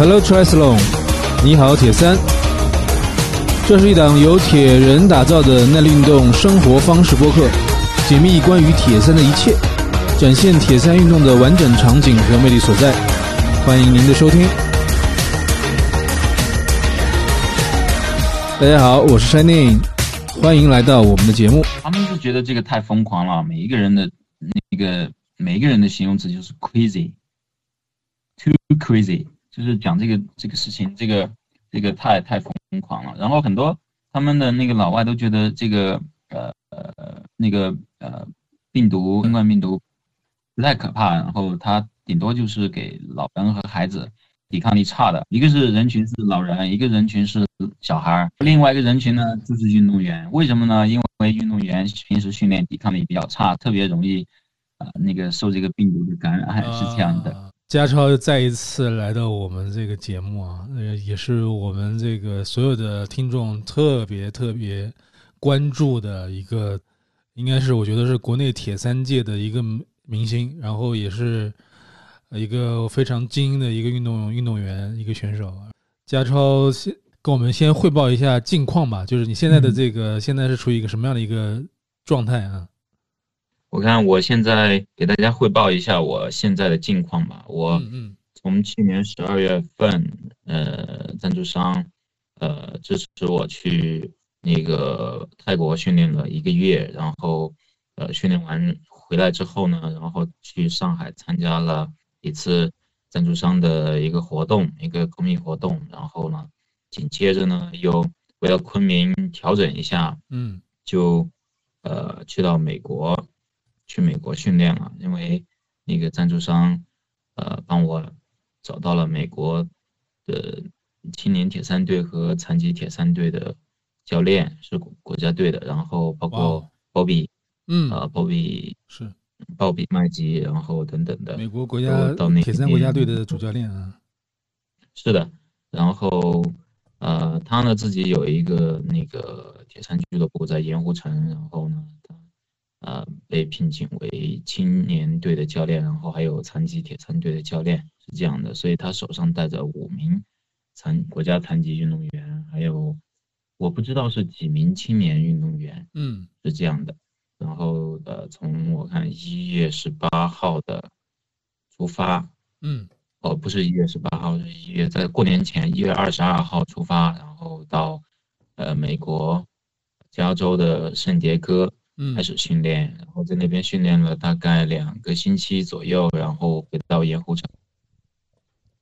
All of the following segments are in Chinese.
Hello Triathlon，你好铁三。这是一档由铁人打造的耐力运动生活方式播客，解密关于铁三的一切，展现铁三运动的完整场景和魅力所在。欢迎您的收听。大家好，我是 Shining，欢迎来到我们的节目。他们是觉得这个太疯狂了，每一个人的那个每一个人的形容词就是 crazy，too crazy，就是讲这个这个事情，这个这个太太疯狂了。然后很多他们的那个老外都觉得这个呃呃那个呃病毒新冠病毒不太可怕，然后它顶多就是给老人和孩子。抵抗力差的，一个是人群是老人，一个人群是小孩儿，另外一个人群呢就是运动员。为什么呢？因为运动员平时训练抵抗力比较差，特别容易啊那个受这个病毒的感染，是这样的。家超再一次来到我们这个节目啊，呃，也是我们这个所有的听众特别特别关注的一个，应该是我觉得是国内铁三界的一个明星，然后也是。一个非常精英的一个运动运动员，一个选手，家超先跟我们先汇报一下近况吧。就是你现在的这个现在是处于一个什么样的一个状态啊？我看我现在给大家汇报一下我现在的近况吧。我从去年十二月份，呃，赞助商呃支持我去那个泰国训练了一个月，然后呃训练完回来之后呢，然后去上海参加了。一次赞助商的一个活动，一个公益活动，然后呢，紧接着呢，又回到昆明调整一下，嗯，就呃去到美国，去美国训练了，因为那个赞助商呃帮我找到了美国的青年铁三队和残疾铁三队的教练，是国家队的，然后包括鲍比，嗯，啊，鲍比是。鲍比麦吉，然后等等的，美国国家铁三国家队的主教练啊，是的，然后呃，他呢自己有一个那个铁三俱乐部在盐湖城，然后呢，他呃被聘请为青年队的教练，然后还有残疾铁三队的教练，是这样的，所以他手上带着五名残国家残疾运动员，还有我不知道是几名青年运动员，嗯，是这样的。然后呃，从我看一月十八号的出发，嗯，哦，不是一月十八号，是一月在过年前一月二十二号出发，然后到呃美国加州的圣迭戈开始训练，然后在那边训练了大概两个星期左右，然后回到盐湖城，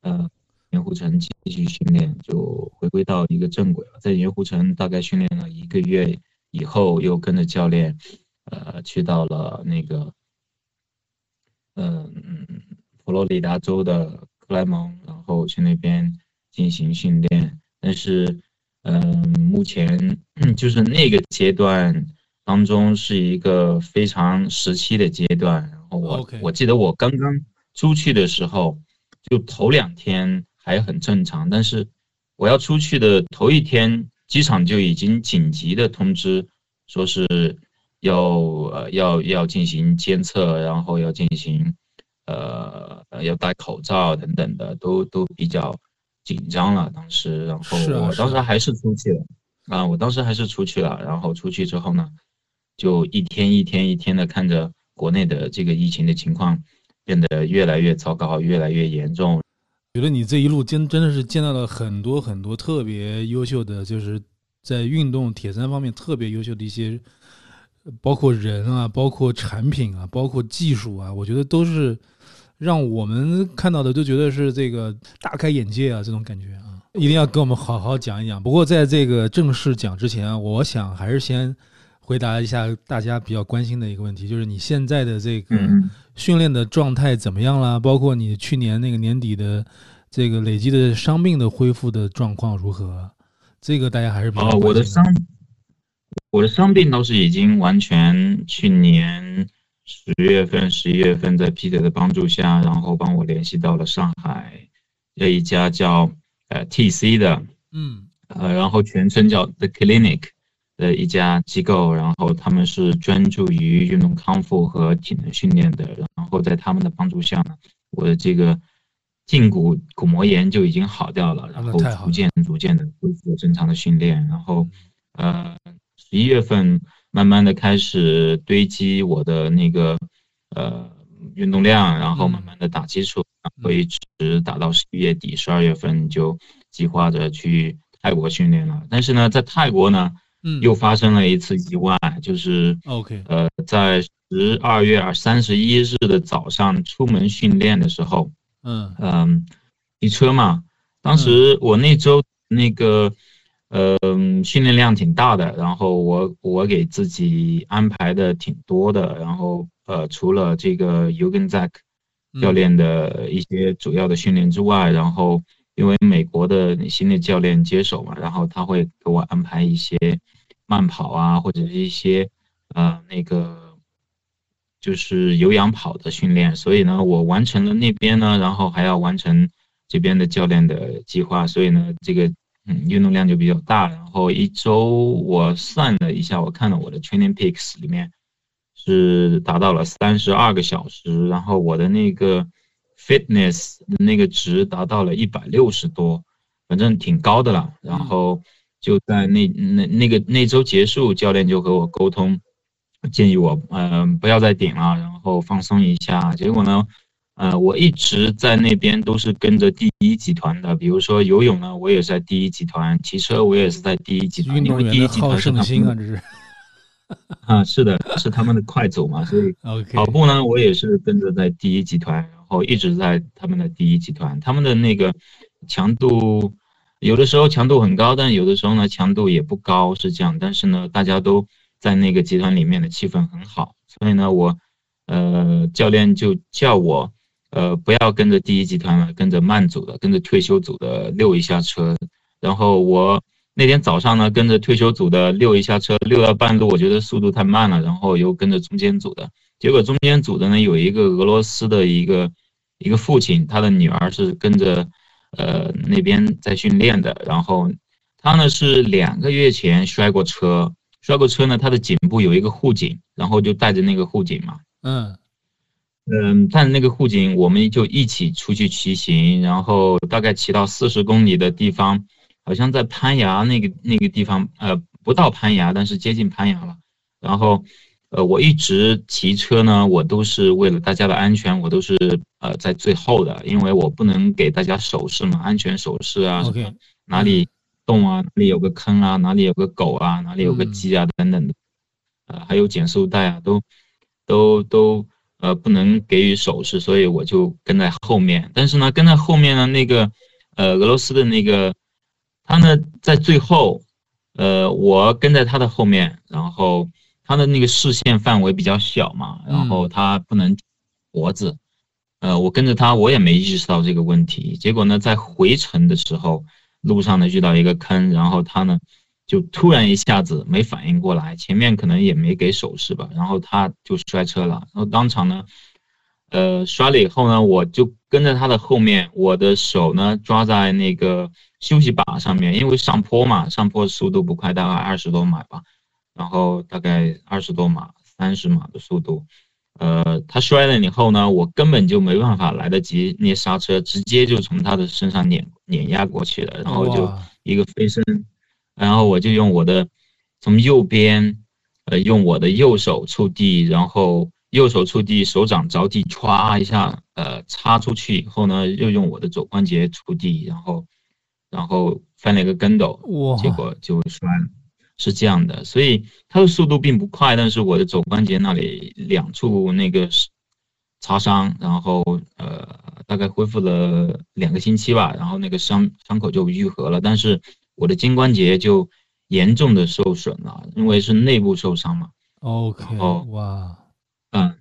呃，盐湖城继续训练，就回归到一个正轨了。在盐湖城大概训练了一个月以后，又跟着教练。呃，去到了那个，嗯，佛罗里达州的克莱蒙，然后去那边进行训练。但是，嗯，目前 就是那个阶段当中是一个非常时期的阶段。然后我我记得我刚刚出去的时候，就头两天还很正常，但是我要出去的头一天，机场就已经紧急的通知说是。要呃要要进行监测，然后要进行呃要戴口罩等等的，都都比较紧张了。当时，然后我当时还是出去了啊，我当时还是出去了。然后出去之后呢，就一天一天一天的看着国内的这个疫情的情况变得越来越糟糕，越来越严重。觉得你这一路真真的是见到了很多很多特别优秀的，就是在运动铁三方面特别优秀的一些。包括人啊，包括产品啊，包括技术啊，我觉得都是让我们看到的都觉得是这个大开眼界啊，这种感觉啊，一定要跟我们好好讲一讲。不过在这个正式讲之前，我想还是先回答一下大家比较关心的一个问题，就是你现在的这个训练的状态怎么样啦？包括你去年那个年底的这个累积的伤病的恢复的状况如何？这个大家还是比较关心。我的伤病倒是已经完全，去年十月份、十一月份，在 Peter 的帮助下，然后帮我联系到了上海这一家叫呃 TC 的，嗯，呃，然后全称叫 The Clinic 的一家机构，然后他们是专注于运动康复和体能训练的，然后在他们的帮助下呢，我的这个胫骨骨膜炎就已经好掉了，然后逐渐逐渐的恢复正常的训练，然后呃十一月份慢慢的开始堆积我的那个呃运动量，然后慢慢的打基础，会一直打到十一月底，十二月份就计划着去泰国训练了。但是呢，在泰国呢。嗯，又发生了一次意外，就是 OK，呃，在十二月三十一日的早上出门训练的时候，嗯。嗯，骑车嘛，当时我那周那个，呃，训练量挺大的，然后我我给自己安排的挺多的，然后呃，除了这个 u g e n z a k 教练的一些主要的训练之外，然后。因为美国的新的教练接手嘛，然后他会给我安排一些慢跑啊，或者是一些呃那个就是有氧跑的训练。所以呢，我完成了那边呢，然后还要完成这边的教练的计划，所以呢，这个嗯运动量就比较大。然后一周我算了一下，我看了我的 Training Peaks 里面是达到了三十二个小时，然后我的那个。Fitness 那个值达到了一百六十多，反正挺高的了。然后就在那那那个那周结束，教练就和我沟通，建议我嗯不要再顶了，然后放松一下。结果呢，呃，我一直在那边都是跟着第一集团的，比如说游泳呢，我也是在第一集团；骑车我也是在第一集团，因为第一集团是他们。啊，这是。啊，是的，是他们的快走嘛，所以 跑步呢，我也是跟着在第一集团。后一直在他们的第一集团，他们的那个强度有的时候强度很高，但有的时候呢强度也不高，是这样。但是呢，大家都在那个集团里面的气氛很好，所以呢，我呃教练就叫我呃不要跟着第一集团了，跟着慢组的，跟着退休组的溜一下车。然后我那天早上呢跟着退休组的溜一下车，溜到半路我觉得速度太慢了，然后又跟着中间组的。结果中间组的呢有一个俄罗斯的一个一个父亲，他的女儿是跟着呃那边在训练的，然后他呢是两个月前摔过车，摔过车呢他的颈部有一个护颈，然后就带着那个护颈嘛，嗯嗯，带着那个护颈我们就一起出去骑行，然后大概骑到四十公里的地方，好像在攀崖那个那个地方，呃不到攀崖，但是接近攀崖了，然后。呃，我一直骑车呢，我都是为了大家的安全，我都是呃在最后的，因为我不能给大家手势嘛，安全手势啊，哪里洞啊，哪里有个坑啊，哪里有个狗啊，哪里有个鸡啊等等的，呃，还有减速带啊，都都都呃不能给予手势，所以我就跟在后面。但是呢，跟在后面呢，那个呃俄罗斯的那个他呢在最后，呃，我跟在他的后面，然后。他的那个视线范围比较小嘛，然后他不能脖子，呃，我跟着他，我也没意识到这个问题。结果呢，在回程的时候，路上呢遇到一个坑，然后他呢就突然一下子没反应过来，前面可能也没给手势吧，然后他就摔车了，然后当场呢，呃，摔了以后呢，我就跟在他的后面，我的手呢抓在那个休息把上面，因为上坡嘛，上坡速度不快，大概二十多码吧。然后大概二十多码、三十码的速度，呃，他摔了以后呢，我根本就没办法来得及捏刹车，直接就从他的身上碾碾压过去了，然后就一个飞身，然后我就用我的从右边，呃，用我的右手触地，然后右手触地，手掌着地，歘一下，呃，插出去以后呢，又用我的肘关节触地，然后，然后翻了一个跟斗，结果就摔了。是这样的，所以它的速度并不快，但是我的肘关节那里两处那个擦伤，然后呃大概恢复了两个星期吧，然后那个伤伤口就愈合了，但是我的肩关节就严重的受损了，因为是内部受伤嘛。OK，哦哇，嗯，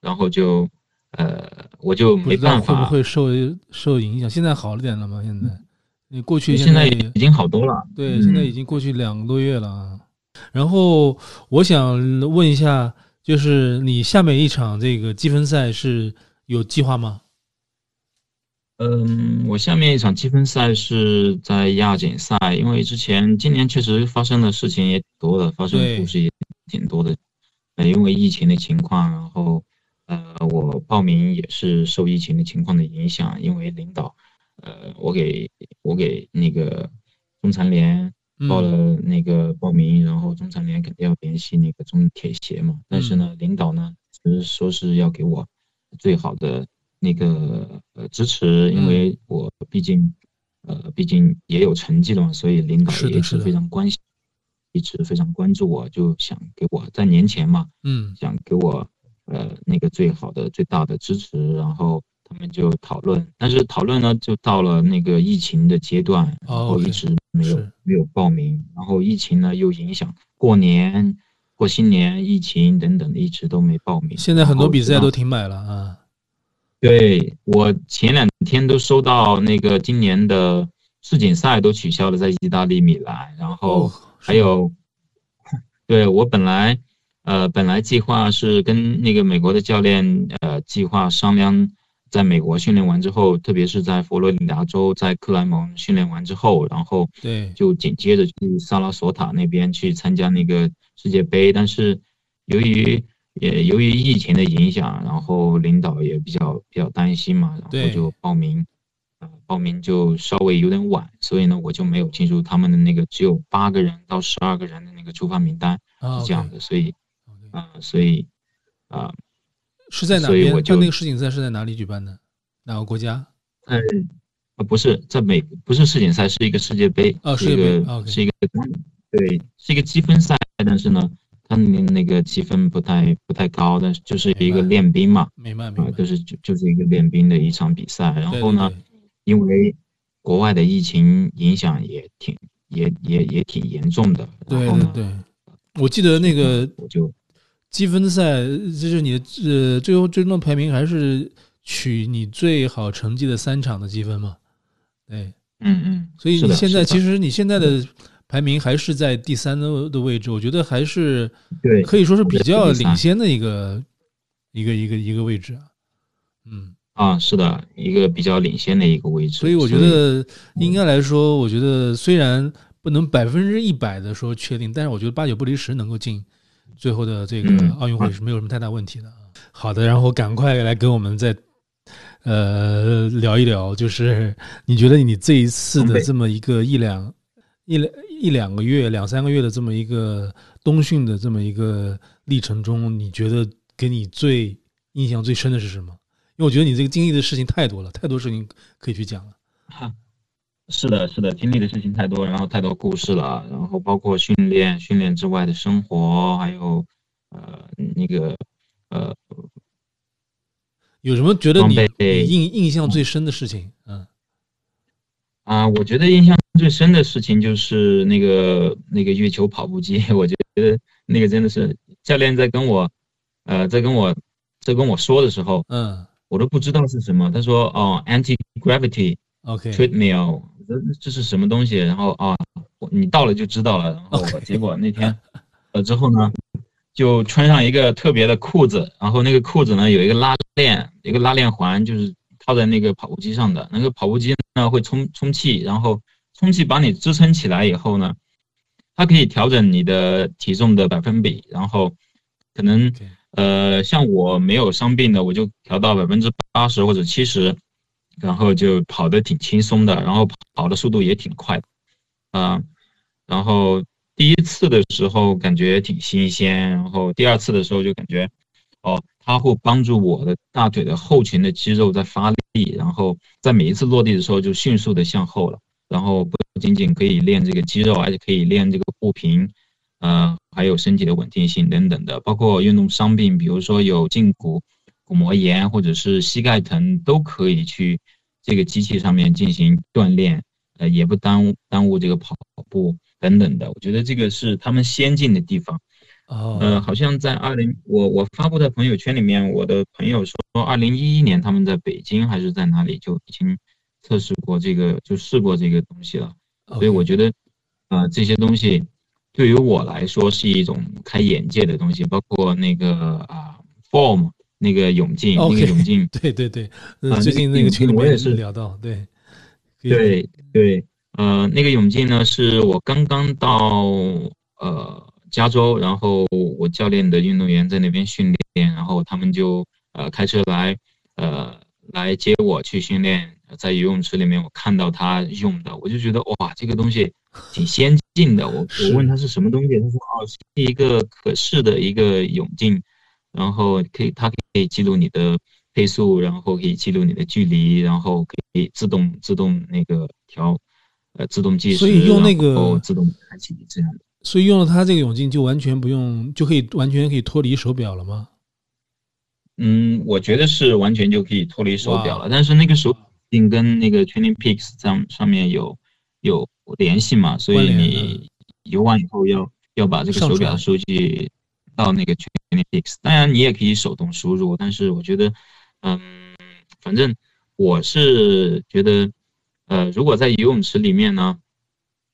然后就呃我就没办法，会不会受受影响？现在好了点了吗？现在？你过去现在已经好多了，对，现在已经过去两个多月了啊。然后我想问一下，就是你下面一场这个积分赛是有计划吗？嗯，我下面一场积分赛是在亚锦赛，因为之前今年确实发生的事情也挺多的，发生的故事也挺多的。呃，因为疫情的情况，然后呃，我报名也是受疫情的情况的影响，因为领导，呃，我给我给那个中残联报了那个报名，然后中残联肯定要联系那个中铁协嘛，但是呢，领导呢是说是要给我最好的那个呃支持，因为我毕竟呃毕竟也有成绩了嘛，所以领导也是非常关心，一直非常关注我，就想给我在年前嘛，嗯，想给我。呃，那个最好的、最大的支持，然后他们就讨论，但是讨论呢，就到了那个疫情的阶段，然后一直没有没有报名，然后疫情呢又影响过年、过新年，疫情等等的，一直都没报名。现在很多比赛都停摆了啊。对我前两天都收到那个今年的世锦赛都取消了，在意大利米兰，然后还有，对我本来。呃，本来计划是跟那个美国的教练，呃，计划商量，在美国训练完之后，特别是在佛罗里达州，在克莱蒙训练完之后，然后对，就紧接着去萨拉索塔那边去参加那个世界杯。但是由于也由于疫情的影响，然后领导也比较比较担心嘛，然后就报名，呃，报名就稍微有点晚，所以呢，我就没有进入他们的那个只有八个人到十二个人的那个出发名单，是这样的，所以。啊，所以，啊，是在哪边？就那个世锦赛是在哪里举办的？哪个国家？嗯，啊，不是在美，不是世锦赛，是一个世界杯。哦，是一个，是一个，对，是一个积分赛。但是呢，它那个积分不太不太高，但是就是一个练兵嘛。明白，明白。就是就就是一个练兵的一场比赛。然后呢，因为国外的疫情影响也挺也也也挺严重的。对对对，我记得那个我就。积分赛就是你的呃，最后最终的排名还是取你最好成绩的三场的积分嘛？对，嗯嗯。所以你现在其实你现在的排名还是在第三的的位置，我觉得还是对，可以说是比较领先的一个一个一个一个位置啊。嗯啊，是的，一个比较领先的一个位置。所以我觉得应该来说，我觉得虽然不能百分之一百的说确定，但是我觉得八九不离十能够进。最后的这个奥运会是没有什么太大问题的。好的，然后赶快来跟我们再呃聊一聊，就是你觉得你这一次的这么一个一两一两一两个月、两三个月的这么一个冬训的这么一个历程中，你觉得给你最印象最深的是什么？因为我觉得你这个经历的事情太多了，太多事情可以去讲了。哈。是的，是的，经历的事情太多，然后太多故事了，然后包括训练、训练之外的生活，还有呃那个呃，有什么觉得你印印象最深的事情？嗯，啊，我觉得印象最深的事情就是那个那个月球跑步机，我觉得那个真的是教练在跟我呃在跟我在跟我说的时候，嗯，我都不知道是什么，他说哦，anti gravity，OK，treadmill。这是什么东西？然后啊，你到了就知道了。然后结果那天，呃，之后呢，就穿上一个特别的裤子，然后那个裤子呢有一个拉链，一个拉链环，就是套在那个跑步机上的。那个跑步机呢会充充气，然后充气把你支撑起来以后呢，它可以调整你的体重的百分比。然后可能呃，像我没有伤病的，我就调到百分之八十或者七十。然后就跑得挺轻松的，然后跑的速度也挺快，啊，然后第一次的时候感觉挺新鲜，然后第二次的时候就感觉，哦，它会帮助我的大腿的后群的肌肉在发力，然后在每一次落地的时候就迅速的向后了，然后不仅仅可以练这个肌肉，而且可以练这个步频，呃，还有身体的稳定性等等的，包括运动伤病，比如说有胫骨。骨膜炎或者是膝盖疼都可以去这个机器上面进行锻炼，呃，也不耽误耽误这个跑步等等的。我觉得这个是他们先进的地方。哦，呃，好像在二零，我我发布在朋友圈里面，我的朋友说，二零一一年他们在北京还是在哪里就已经测试过这个，就试过这个东西了。所以我觉得，呃，这些东西对于我来说是一种开眼界的东西，包括那个啊，form。那个泳镜，那个泳镜，对对对，最近那个群里我也是聊到，对，对对，呃，那个泳镜呢，是我刚刚到呃加州，然后我教练的运动员在那边训练，然后他们就呃开车来呃来接我去训练，在游泳池里面我看到他用的，我就觉得哇，这个东西挺先进的。我我问他是什么东西，他说哦是一个可视的一个泳镜，然后可以它可以记录你的配速，然后可以记录你的距离，然后可以自动自动那个调。呃，自动计时，所以用那个自动开启这样的，所以用了它这个泳镜就完全不用，就可以完全可以脱离手表了吗？嗯，我觉得是完全就可以脱离手表了。但是那个手镜跟那个 Training Peaks 上上面有有联系嘛，所以你游完以后要要把这个手表数据到那个 Training Peaks。当然你也可以手动输入，但是我觉得，嗯，反正我是觉得。呃，如果在游泳池里面呢，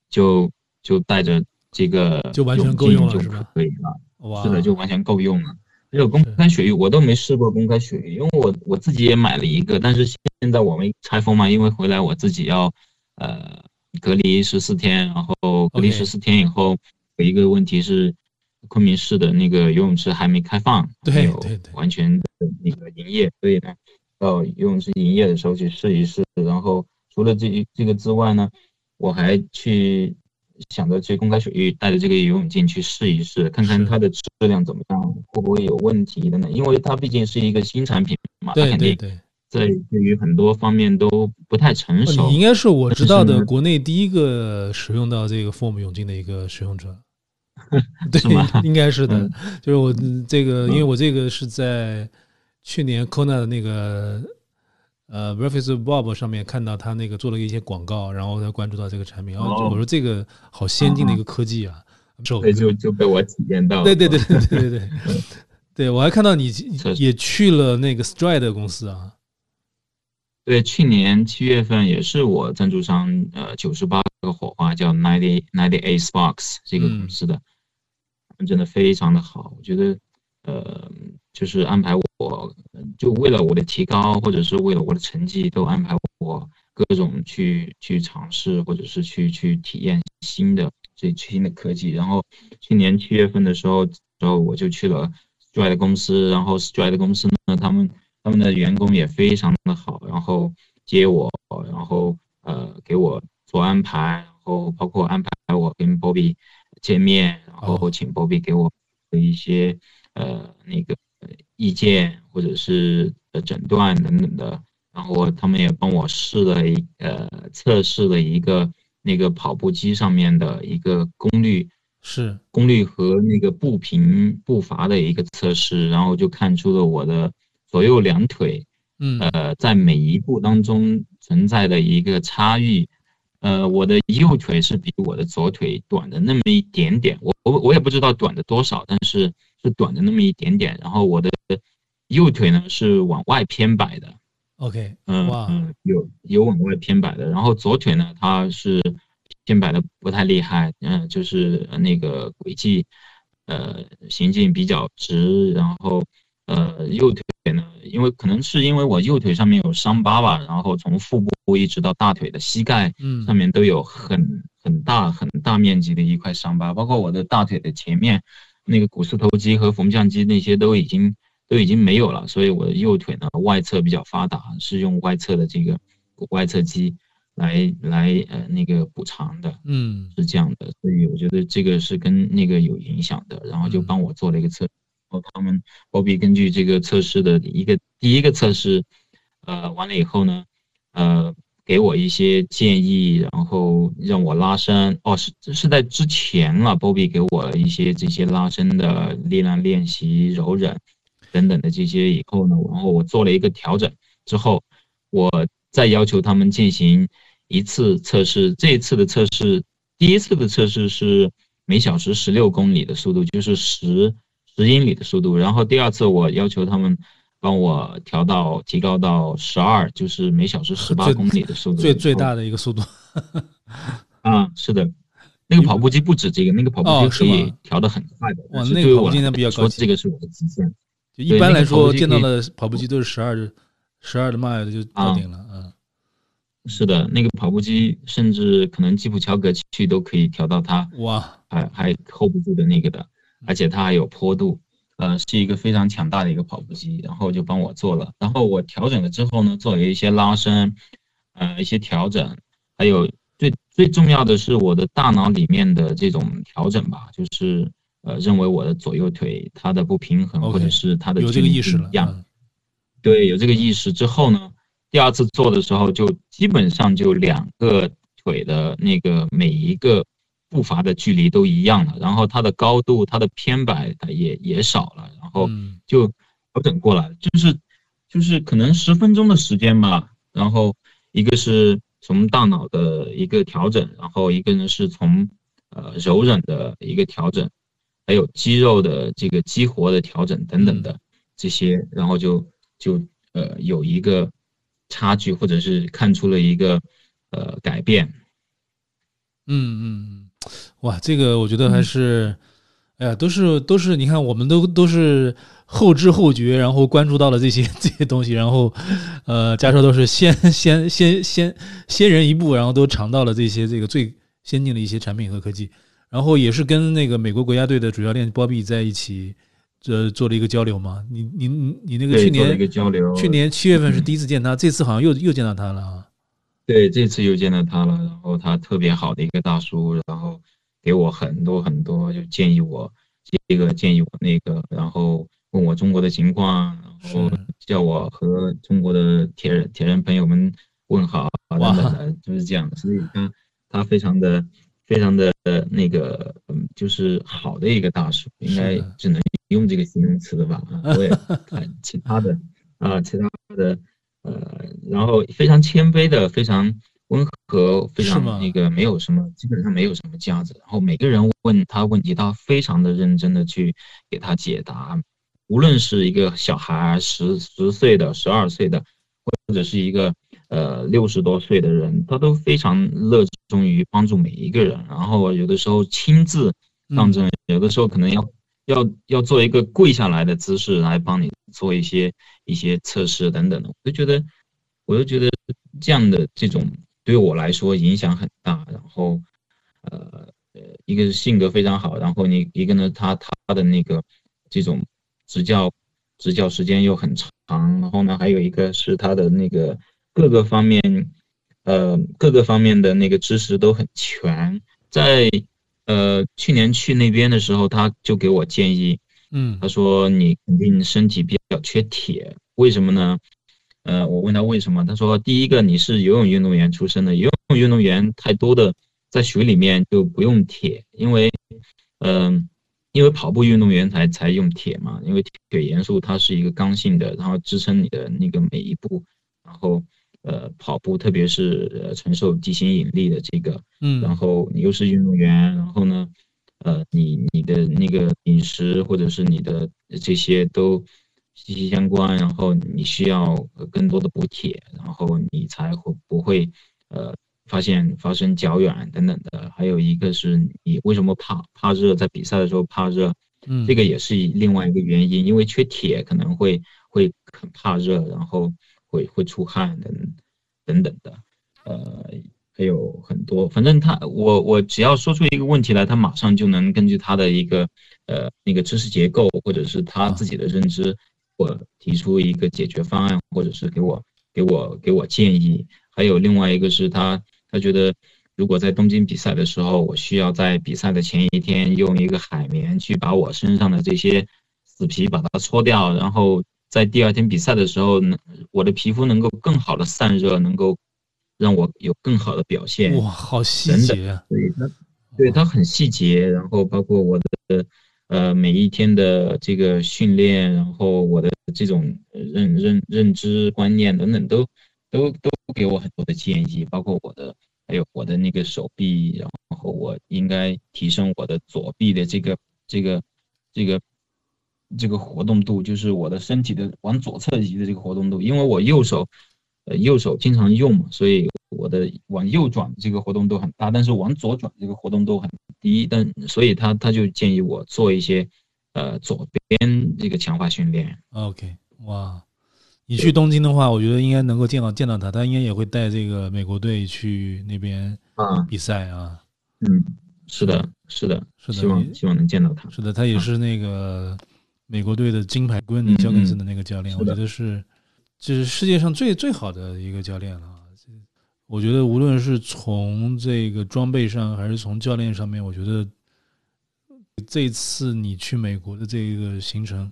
就就带着这个就完全够用了，是可以了。是的，就完全够用了。还有公开水域，我都没试过公开水域，因为我我自己也买了一个，但是现在我没拆封嘛，因为回来我自己要呃隔离十四天，然后隔离十四天以后有一个问题是，昆明市的那个游泳池还没开放，没有完全的那个营业，所以呢，到游泳池营业的时候去试一试，然后。除了这这个之外呢，我还去想着去公开水域带着这个游泳镜去试一试，看看它的质量怎么样，会不会有问题的呢？因为它毕竟是一个新产品嘛，它肯定在对于很多方面都不太成熟。你应该是我知道的国内第一个使用到这个 Form 泳镜的一个使用者，对，应该是的。就是我这个，因为我这个是在去年 Kona 的那个。呃 r e f e s Bob 上面看到他那个做了一些广告，然后才关注到这个产品。然后我说这个好先进的一个科技啊，对，就就被我体验到。对对对对对对对，对 我还看到你也去了那个 Stride 公司啊。对，去年七月份也是我赞助商呃九十八个火花叫 Ninety Ninety Eight Sparks 这个公司的，真的非常的好，我觉得呃。就是安排我，就为了我的提高，或者是为了我的成绩，都安排我各种去去尝试，或者是去去体验新的最新的科技。然后去年七月份的时候，时候我就去了 Stride 公司，然后 Stride 公司呢，他们他们的员工也非常的好，然后接我，然后呃给我做安排，然后包括安排我跟 Bobby 见面，然后请 Bobby 给我的一些呃那个。意见或者是呃诊断等等的，然后他们也帮我试了一呃测试了一个那个跑步机上面的一个功率是。功率和那个步频步伐的一个测试，然后就看出了我的左右两腿嗯。呃在每一步当中存在的一个差异，呃我的右腿是比我的左腿短的那么一点点，我我我也不知道短的多少，但是。是短的那么一点点，然后我的右腿呢是往外偏摆的，OK，嗯嗯，有有往外偏摆的，然后左腿呢它是偏摆的不太厉害，嗯，就是那个轨迹，呃，行进比较直，然后呃右腿呢，因为可能是因为我右腿上面有伤疤吧，然后从腹部一直到大腿的膝盖，嗯，上面都有很很大很大面积的一块伤疤，包括我的大腿的前面。那个股四头肌和缝匠肌那些都已经都已经没有了，所以我的右腿呢外侧比较发达，是用外侧的这个外侧肌来来呃那个补偿的，嗯，是这样的，所以我觉得这个是跟那个有影响的，然后就帮我做了一个测，然后他们包比根据这个测试的一个第一个测试，呃完了以后呢，呃。给我一些建议，然后让我拉伸。哦，是是在之前了，Bobby 给我一些这些拉伸的力量练习、柔韧等等的这些以后呢，然后我做了一个调整之后，我再要求他们进行一次测试。这一次的测试，第一次的测试是每小时十六公里的速度，就是十十英里的速度。然后第二次我要求他们。帮我调到提高到十二，就是每小时十八公里的速度，最最大的一个速度。啊，是的，那个跑步机不止这个，那个跑步机可以调的很快的。哇，那个跑步机比较高级，这个是我的极限。就一般来说，见到的跑步机都是十二十二的 mile 就到顶了。嗯，是的，那个跑步机甚至可能基普乔格去都可以调到它，哇，还还 hold 不住的那个的，而且它还有坡度。呃，是一个非常强大的一个跑步机，然后就帮我做了。然后我调整了之后呢，做了一些拉伸，呃，一些调整，还有最最重要的是我的大脑里面的这种调整吧，就是呃，认为我的左右腿它的不平衡，或者是它的有这个意识了，对，有这个意识之后呢，第二次做的时候就基本上就两个腿的那个每一个。步伐的距离都一样了，然后它的高度、它的偏摆也也少了，然后就调整过来，就是就是可能十分钟的时间吧。然后一个是从大脑的一个调整，然后一个呢是从呃柔韧的一个调整，还有肌肉的这个激活的调整等等的这些，然后就就呃有一个差距，或者是看出了一个呃改变。嗯嗯。哇，这个我觉得还是，哎呀，都是都是，你看，我们都都是后知后觉，然后关注到了这些 这些东西，然后，呃，加说都是先先先先先人一步，然后都尝到了这些这个最先进的一些产品和科技，然后也是跟那个美国国家队的主教练鲍比在一起，这做了一个交流嘛。你你你那个去年去年七月份是第一次见他，这次好像又又见到他了啊。对，这次又见到他了，然后他特别好的一个大叔，然后。给我很多很多，就建议我这个建议我那个，然后问我中国的情况，然后叫我和中国的铁人铁人朋友们问好等等的，就是这样的。所以他他非常的非常的那个，嗯，就是好的一个大叔，应该只能用这个形容词的吧。我也看其他的啊，其他的呃，然后非常谦卑的，非常。温和，非常那个，没有什么，基本上没有什么架子。然后每个人问他问题，他非常的认真的去给他解答。无论是一个小孩，十十岁的、十二岁的，或者是一个呃六十多岁的人，他都非常热衷于帮助每一个人。然后有的时候亲自上阵，有的时候可能要要要做一个跪下来的姿势来帮你做一些一些测试等等的。我就觉得，我就觉得这样的这种。对我来说影响很大，然后，呃，一个是性格非常好，然后你一个呢，他他的那个这种执教执教时间又很长，然后呢，还有一个是他的那个各个方面，呃，各个方面的那个知识都很全。在呃去年去那边的时候，他就给我建议，嗯，他说你肯定身体比较缺铁，为什么呢？呃，我问他为什么，他说第一个你是游泳运动员出身的，游泳运动员太多的在水里面就不用铁，因为，嗯，因为跑步运动员才才用铁嘛，因为铁元素它是一个刚性的，然后支撑你的那个每一步，然后呃跑步特别是呃承受地心引力的这个，嗯，然后你又是运动员，然后呢，呃你你的那个饮食或者是你的这些都。息息相关，然后你需要更多的补铁，然后你才会不会呃发现发生脚软等等的。还有一个是你为什么怕怕热，在比赛的时候怕热，嗯，这个也是另外一个原因，因为缺铁可能会会很怕热，然后会会出汗等等等的，呃，还有很多，反正他我我只要说出一个问题来，他马上就能根据他的一个呃那个知识结构或者是他自己的认知。我提出一个解决方案，或者是给我给我给我建议。还有另外一个是他他觉得，如果在东京比赛的时候，我需要在比赛的前一天用一个海绵去把我身上的这些死皮把它搓掉，然后在第二天比赛的时候，能我的皮肤能够更好的散热，能够让我有更好的表现。哇，好细节啊！对它，很细节，然后包括我的。呃，每一天的这个训练，然后我的这种认认认知观念等等，都都都给我很多的建议，包括我的还有我的那个手臂，然后我应该提升我的左臂的这个这个这个这个活动度，就是我的身体的往左侧移的这个活动度，因为我右手呃右手经常用嘛，所以。我的往右转这个活动度很大，但是往左转这个活动度很低，但所以他他就建议我做一些呃左边这个强化训练。OK，哇，你去东京的话，我觉得应该能够见到见到他，他应该也会带这个美国队去那边啊比赛啊。嗯，是的，是的，是的，希望希望能见到他。是的，他也是那个美国队的金牌棍的教根森的那个教练，我觉得是就是世界上最最好的一个教练了。我觉得无论是从这个装备上，还是从教练上面，我觉得这次你去美国的这个行程，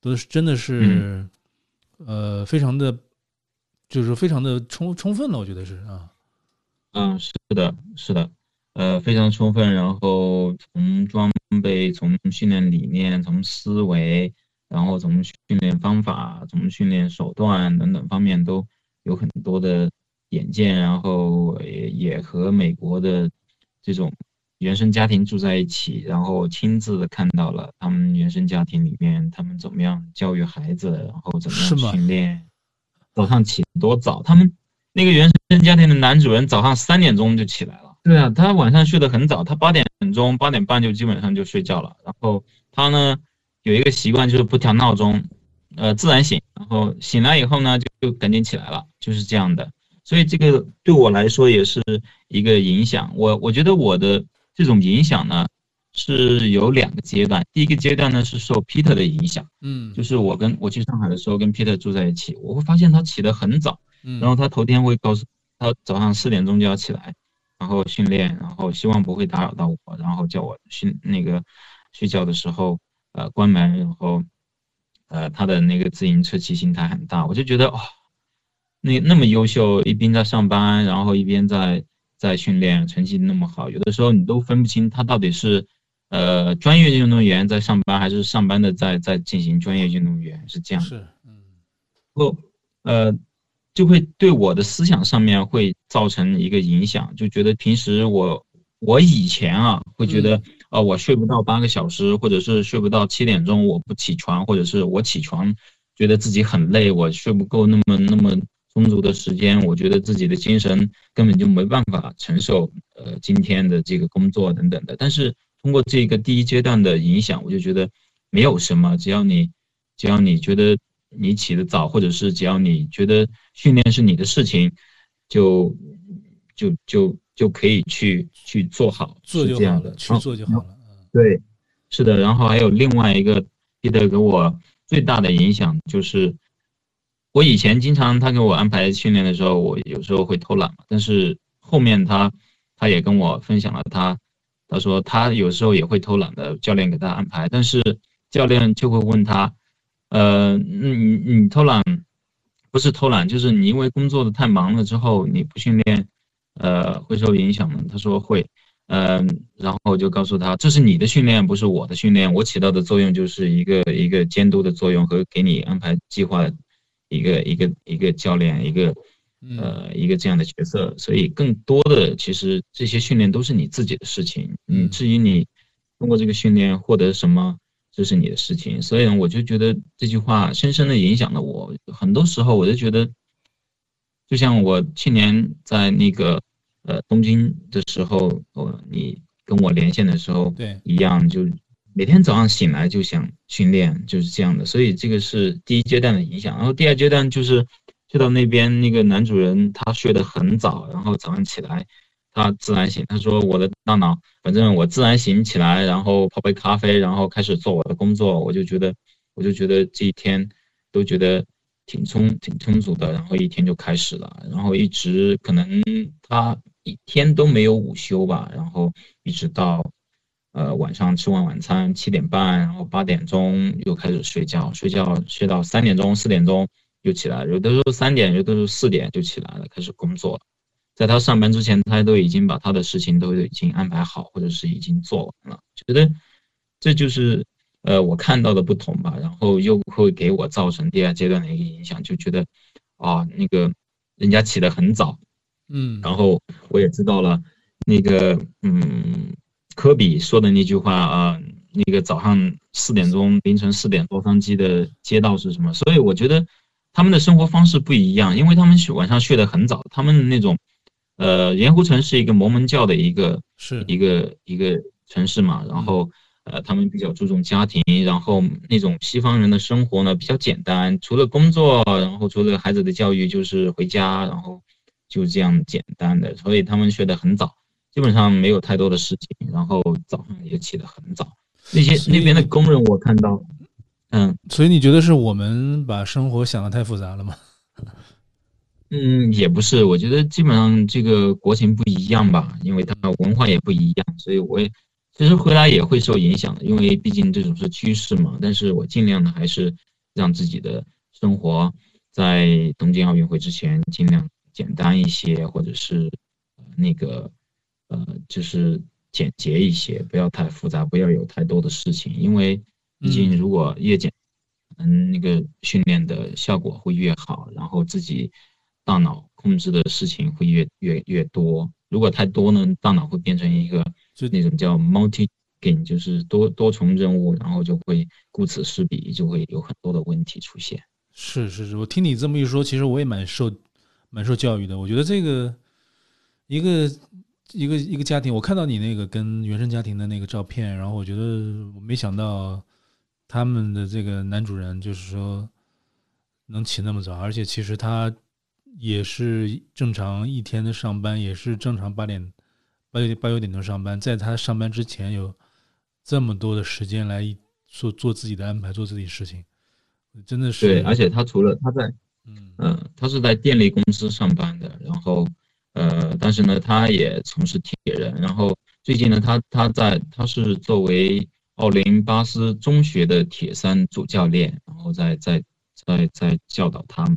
都是真的是呃非常的，就是非常的充充分了。我觉得是啊，嗯，是的，是的，呃，非常充分。然后从装备、从训练理念、从思维，然后从训练方法、从训练手段等等方面，都有很多的。眼见，然后也也和美国的这种原生家庭住在一起，然后亲自的看到了他们原生家庭里面他们怎么样教育孩子，然后怎么样训练，早上起多早？他们那个原生家庭的男主人早上三点钟就起来了。对啊，他晚上睡得很早，他八点钟八点半就基本上就睡觉了。然后他呢有一个习惯就是不调闹钟，呃，自然醒，然后醒来以后呢就就赶紧起来了，就是这样的。所以这个对我来说也是一个影响。我我觉得我的这种影响呢，是有两个阶段。第一个阶段呢是受 Peter 的影响，嗯，就是我跟我去上海的时候跟 Peter 住在一起，我会发现他起得很早，嗯，然后他头天会告诉他早上四点钟就要起来，然后训练，然后希望不会打扰到我，然后叫我训那个睡觉的时候呃关门，然后呃他的那个自行车骑行台很大，我就觉得哇。那那么优秀，一边在上班，然后一边在在训练，成绩那么好，有的时候你都分不清他到底是，呃，专业运动员在上班，还是上班的在在进行专业运动员，是这样。是，嗯，后呃，就会对我的思想上面会造成一个影响，就觉得平时我我以前啊，会觉得啊，我睡不到八个小时，或者是睡不到七点钟我不起床，或者是我起床觉得自己很累，我睡不够那么那么。充足的时间，我觉得自己的精神根本就没办法承受，呃，今天的这个工作等等的。但是通过这个第一阶段的影响，我就觉得没有什么，只要你，只要你觉得你起得早，或者是只要你觉得训练是你的事情，就就就就可以去去做好，做这样的去做就好了。对，是的。然后还有另外一个记得给我最大的影响就是。我以前经常他给我安排训练的时候，我有时候会偷懒嘛。但是后面他，他也跟我分享了他，他说他有时候也会偷懒的，教练给他安排，但是教练就会问他，呃，你你偷懒，不是偷懒，就是你因为工作的太忙了之后你不训练，呃，会受影响吗？他说会，嗯，然后我就告诉他，这是你的训练，不是我的训练，我起到的作用就是一个一个监督的作用和给你安排计划。一个一个一个教练，一个呃一个这样的角色，所以更多的其实这些训练都是你自己的事情。嗯，至于你通过这个训练获得什么，这是你的事情。所以我就觉得这句话深深的影响了我。很多时候我就觉得，就像我去年在那个呃东京的时候，我你跟我连线的时候，对一样就。每天早上醒来就想训练，就是这样的，所以这个是第一阶段的影响。然后第二阶段就是去到那边，那个男主人他睡得很早，然后早上起来他自然醒。他说我的大脑，反正我自然醒起来，然后泡杯咖啡，然后开始做我的工作。我就觉得，我就觉得这一天都觉得挺充挺充足的，然后一天就开始了，然后一直可能他一天都没有午休吧，然后一直到。呃，晚上吃完晚餐七点半，然后八点钟又开始睡觉，睡觉睡到三点钟、四点钟又起来，有的时候三点，有的时候四点就起来了，开始工作。在他上班之前，他都已经把他的事情都已经安排好，或者是已经做完了。觉得这就是呃我看到的不同吧，然后又会给我造成第二阶段的一个影响，就觉得啊，那个人家起得很早，嗯，然后我也知道了那个嗯。科比说的那句话啊，那个早上四点钟、凌晨四点洛杉矶的街道是什么？所以我觉得他们的生活方式不一样，因为他们晚上睡得很早。他们那种，呃，盐湖城是一个摩门教的一个是一个一个城市嘛，然后呃，他们比较注重家庭，然后那种西方人的生活呢比较简单，除了工作，然后除了孩子的教育就是回家，然后就这样简单的，所以他们睡得很早。基本上没有太多的事情，然后早上也起得很早。那些那边的工人，我看到，嗯，所以你觉得是我们把生活想的太复杂了吗？嗯，也不是，我觉得基本上这个国情不一样吧，因为它文化也不一样，所以我也其实回来也会受影响的，因为毕竟这种是趋势嘛。但是我尽量的还是让自己的生活在东京奥运会之前尽量简单一些，或者是那个呃，就是简洁一些，不要太复杂，不要有太多的事情，因为毕竟如果越简，嗯，那个训练的效果会越好，然后自己。大脑控制的事情会越越越多，如果太多呢，大脑会变成一个就那种叫 multi game，就是多多重任务，然后就会顾此失彼，就会有很多的问题出现。是是是，我听你这么一说，其实我也蛮受蛮受教育的。我觉得这个一个一个一个家庭，我看到你那个跟原生家庭的那个照片，然后我觉得我没想到他们的这个男主人就是说能起那么早，而且其实他。也是正常一天的上班，也是正常八点八九八九点钟上班。在他上班之前，有这么多的时间来做做自己的安排，做自己事情，真的是对。而且他除了他在嗯嗯，他是在电力公司上班的，然后呃，但是呢，他也从事铁人。然后最近呢，他他在他是作为奥林巴斯中学的铁三主教练，然后在在在在教导他们。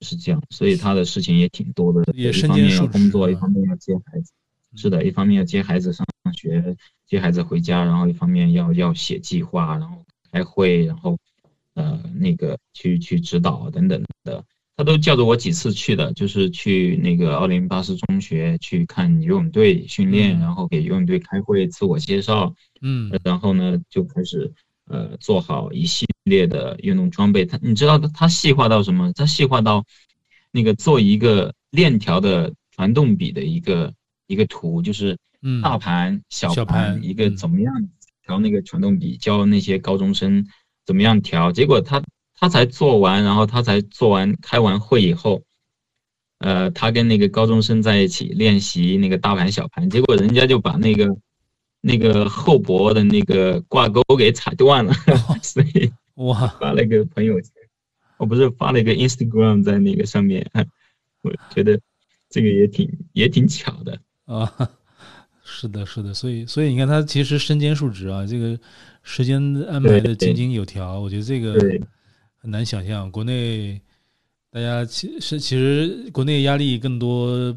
是这样，所以他的事情也挺多的，一方面要工作，一方面要接孩子。是的，一方面要接孩子上学，接孩子回家，然后一方面要要写计划，然后开会，然后呃那个去去指导等等的。他都叫着我几次去的，就是去那个奥林巴斯中学去看游泳队训练，然后给游泳队开会，自我介绍。嗯，然后呢就开始。呃，做好一系列的运动装备，他你知道他他细化到什么？他细化到那个做一个链条的传动比的一个一个图，就是大盘小盘一个怎么样调那个传动比，教那些高中生怎么样调。结果他他才做完，然后他才做完开完会以后，呃，他跟那个高中生在一起练习那个大盘小盘，结果人家就把那个。那个后脖的那个挂钩给踩断了，所以哇，发了一个朋友圈，我不是发了一个 Instagram 在那个上面，我觉得这个也挺也挺巧的啊，是的，是的，所以所以你看他其实身兼数职啊，这个时间安排的井井有条，我觉得这个很难想象。国内大家其实其实国内压力更多，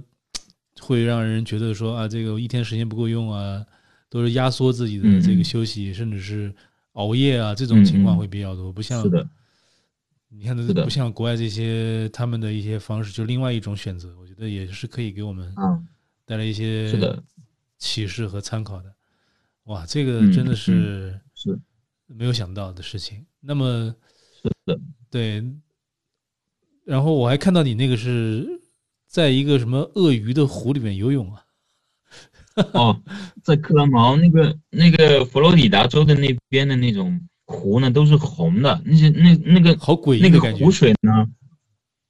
会让人觉得说啊，这个一天时间不够用啊。都是压缩自己的这个休息，甚至是熬夜啊，这种情况会比较多。不像是的，你看，不像国外这些他们的一些方式，就另外一种选择，我觉得也是可以给我们带来一些启示和参考的。哇，这个真的是是没有想到的事情。那么是的，对。然后我还看到你那个是在一个什么鳄鱼的湖里面游泳啊。哦，在克拉毛那个那个佛罗里达州的那边的那种湖呢，都是红的。那些那那个好诡异，那个湖水呢，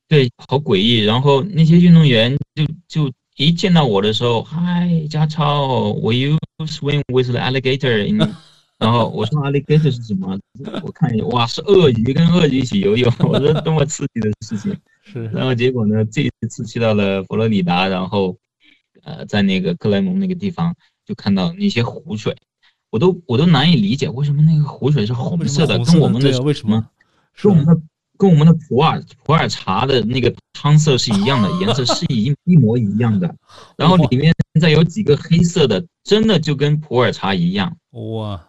对，好诡异。然后那些运动员就就一见到我的时候，嗨，加超，Will you swim with the alligator？然后我说 alligator 是什么？我看一下，哇，是鳄鱼，跟鳄鱼一起游泳。我说多么刺激的事情。是。然后结果呢，这一次去到了佛罗里达，然后。呃，在那个克莱蒙那个地方，就看到那些湖水，我都我都难以理解，为什么那个湖水是红色的，跟我们的为什么？是我们的跟我们的普洱普洱茶的那个汤色是一样的，颜色是一一模一样的，然后里面再有几个黑色的，真的就跟普洱茶一样。哇！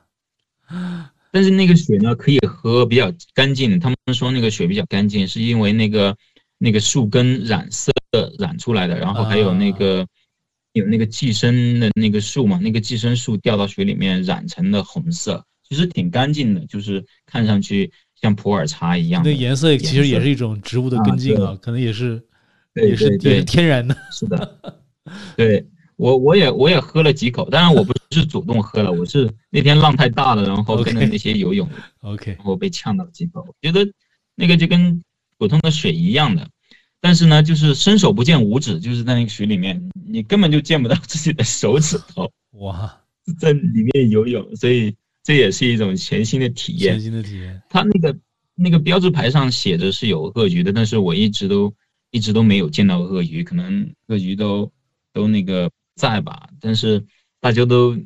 但是那个水呢，可以喝，比较干净。他们说那个水比较干净，是因为那个那个树根染色染出来的，然后还有那个。有那个寄生的那个树嘛，那个寄生树掉到水里面染成了红色，其实挺干净的，就是看上去像普洱茶一样。那颜色其实也是一种植物的根茎啊，可能也是，也是也是天然的。是的，对我我也我也喝了几口，当然我不是主动喝了，我是那天浪太大了，然后跟着那些游泳，OK，然后被呛到几口，我觉得那个就跟普通的水一样的。但是呢，就是伸手不见五指，就是在那个水里面，你根本就见不到自己的手指头。哇，在里面游泳，所以这也是一种全新的体验。全新的体验。它那个那个标志牌上写着是有鳄鱼的，但是我一直都一直都没有见到鳄鱼，可能鳄鱼都都那个在吧。但是大家都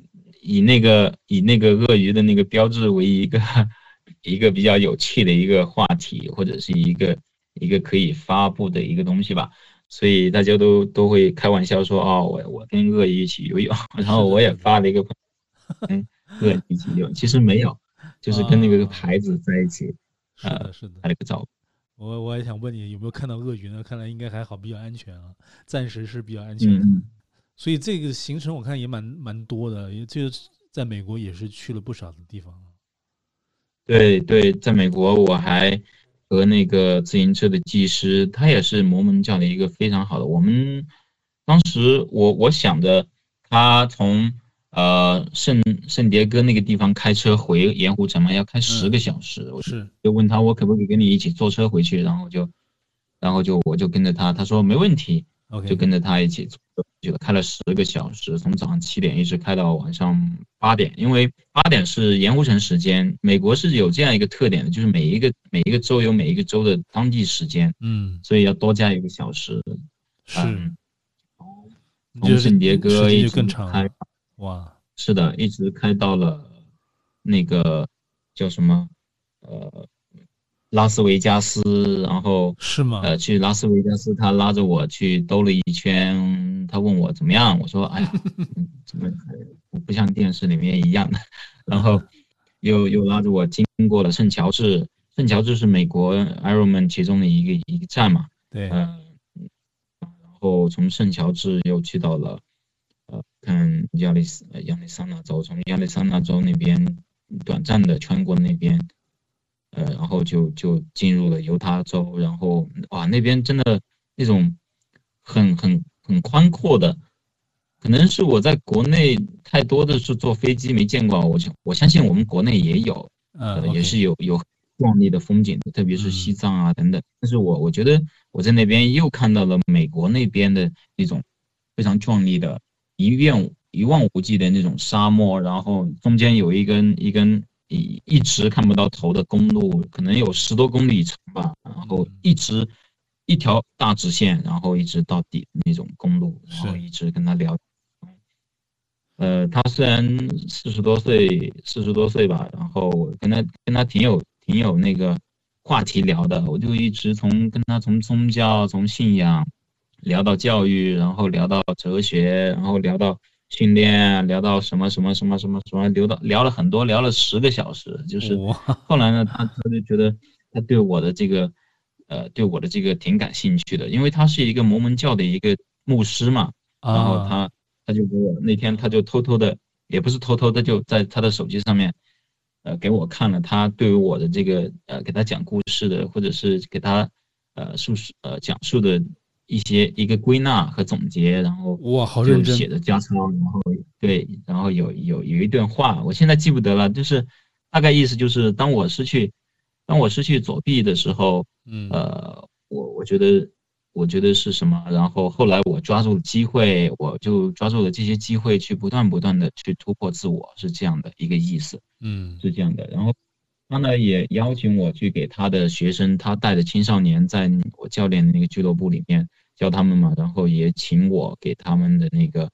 以那个以那个鳄鱼的那个标志为一个 一个比较有趣的一个话题，或者是一个一个可以发布的一个东西吧。所以大家都都会开玩笑说：“哦，我我跟鳄鱼一起游泳。”然后我也发了一个朋友跟鳄鱼一起游泳。其实没有，就是跟那个牌子在一起。是的，是的，拍了个照。我我也想问你有没有看到鳄鱼呢？看来应该还好，比较安全啊，暂时是比较安全。嗯。所以这个行程我看也蛮蛮多的，也就在美国也是去了不少的地方。对对，在美国我还。和那个自行车的技师，他也是摩门教的一个非常好的。我们当时我我想着，他从呃圣圣迭戈那个地方开车回盐湖城嘛，要开十个小时。我是就问他，我可不可以跟你一起坐车回去？然后就，然后就我就跟着他，他说没问题。就跟着他一起就开了十个小时，从早上七点一直开到晚上八点。因为八点是盐湖城时间，美国是有这样一个特点的，就是每一个每一个州有每一个州的当地时间，嗯，所以要多加一个小时。是，从圣迭戈一直开，哇，是的，一直开到了那个叫什么，呃。拉斯维加斯，然后是吗？呃，去拉斯维加斯，他拉着我去兜了一圈，他问我怎么样，我说哎呀，怎么不不像电视里面一样的，然后又又拉着我经过了圣乔治，圣乔治是美国 Ironman 其中的一个一个站嘛，对，嗯，然后从圣乔治又去到了呃看亚利斯亚利桑那州，从亚利桑那州那边短暂的穿过那边。呃，然后就就进入了犹他州，然后哇，那边真的那种很很很宽阔的，可能是我在国内太多的是坐飞机没见过，我想我相信我们国内也有，呃，也是有有壮丽的风景的，特别是西藏啊等等。但是我我觉得我在那边又看到了美国那边的那种非常壮丽的，一望一望无际的那种沙漠，然后中间有一根一根。一一直看不到头的公路，可能有十多公里长吧，然后一直一条大直线，然后一直到底那种公路，然后一直跟他聊。呃，他虽然四十多岁，四十多岁吧，然后跟他跟他挺有挺有那个话题聊的，我就一直从跟他从宗教从信仰聊到教育，然后聊到哲学，然后聊到。训练聊到什么什么什么什么什么，聊到聊了很多，聊了十个小时。就是后来呢，他他就觉得他对我的这个，呃，对我的这个挺感兴趣的，因为他是一个摩门教的一个牧师嘛。然后他他就给我那天他就偷偷的，也不是偷偷的，就在他的手机上面，呃，给我看了他对于我的这个呃给他讲故事的，或者是给他呃述呃讲述的。一些一个归纳和总结，然后哇，好认真写的加操，然后对，然后有有有一段话，我现在记不得了，就是大概意思就是，当我失去，当我失去左臂的时候，嗯，呃，我我觉得我觉得是什么？然后后来我抓住了机会，我就抓住了这些机会去不断不断的去突破自我，是这样的一个意思，嗯，是这样的。然后他呢也邀请我去给他的学生，他带的青少年在我教练的那个俱乐部里面。教他们嘛，然后也请我给他们的那个，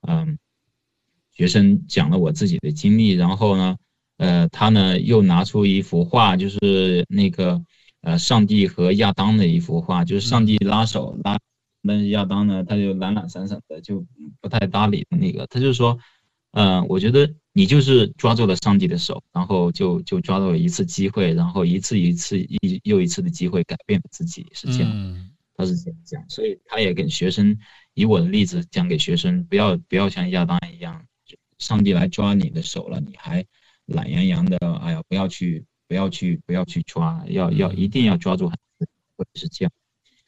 嗯，学生讲了我自己的经历，然后呢，呃，他呢又拿出一幅画，就是那个，呃，上帝和亚当的一幅画，就是上帝拉手拉，那亚当呢他就懒懒散散的，就不太搭理那个，他就说，嗯，我觉得你就是抓住了上帝的手，然后就就抓住了一次机会，然后一次一次一又一次的机会改变了自己，是这样。他是这样讲，所以他也给学生以我的例子讲给学生，不要不要像亚当一样，上帝来抓你的手了，你还懒洋洋的，哎呀，不要去不要去不要去抓，要要一定要抓住，或者是这样，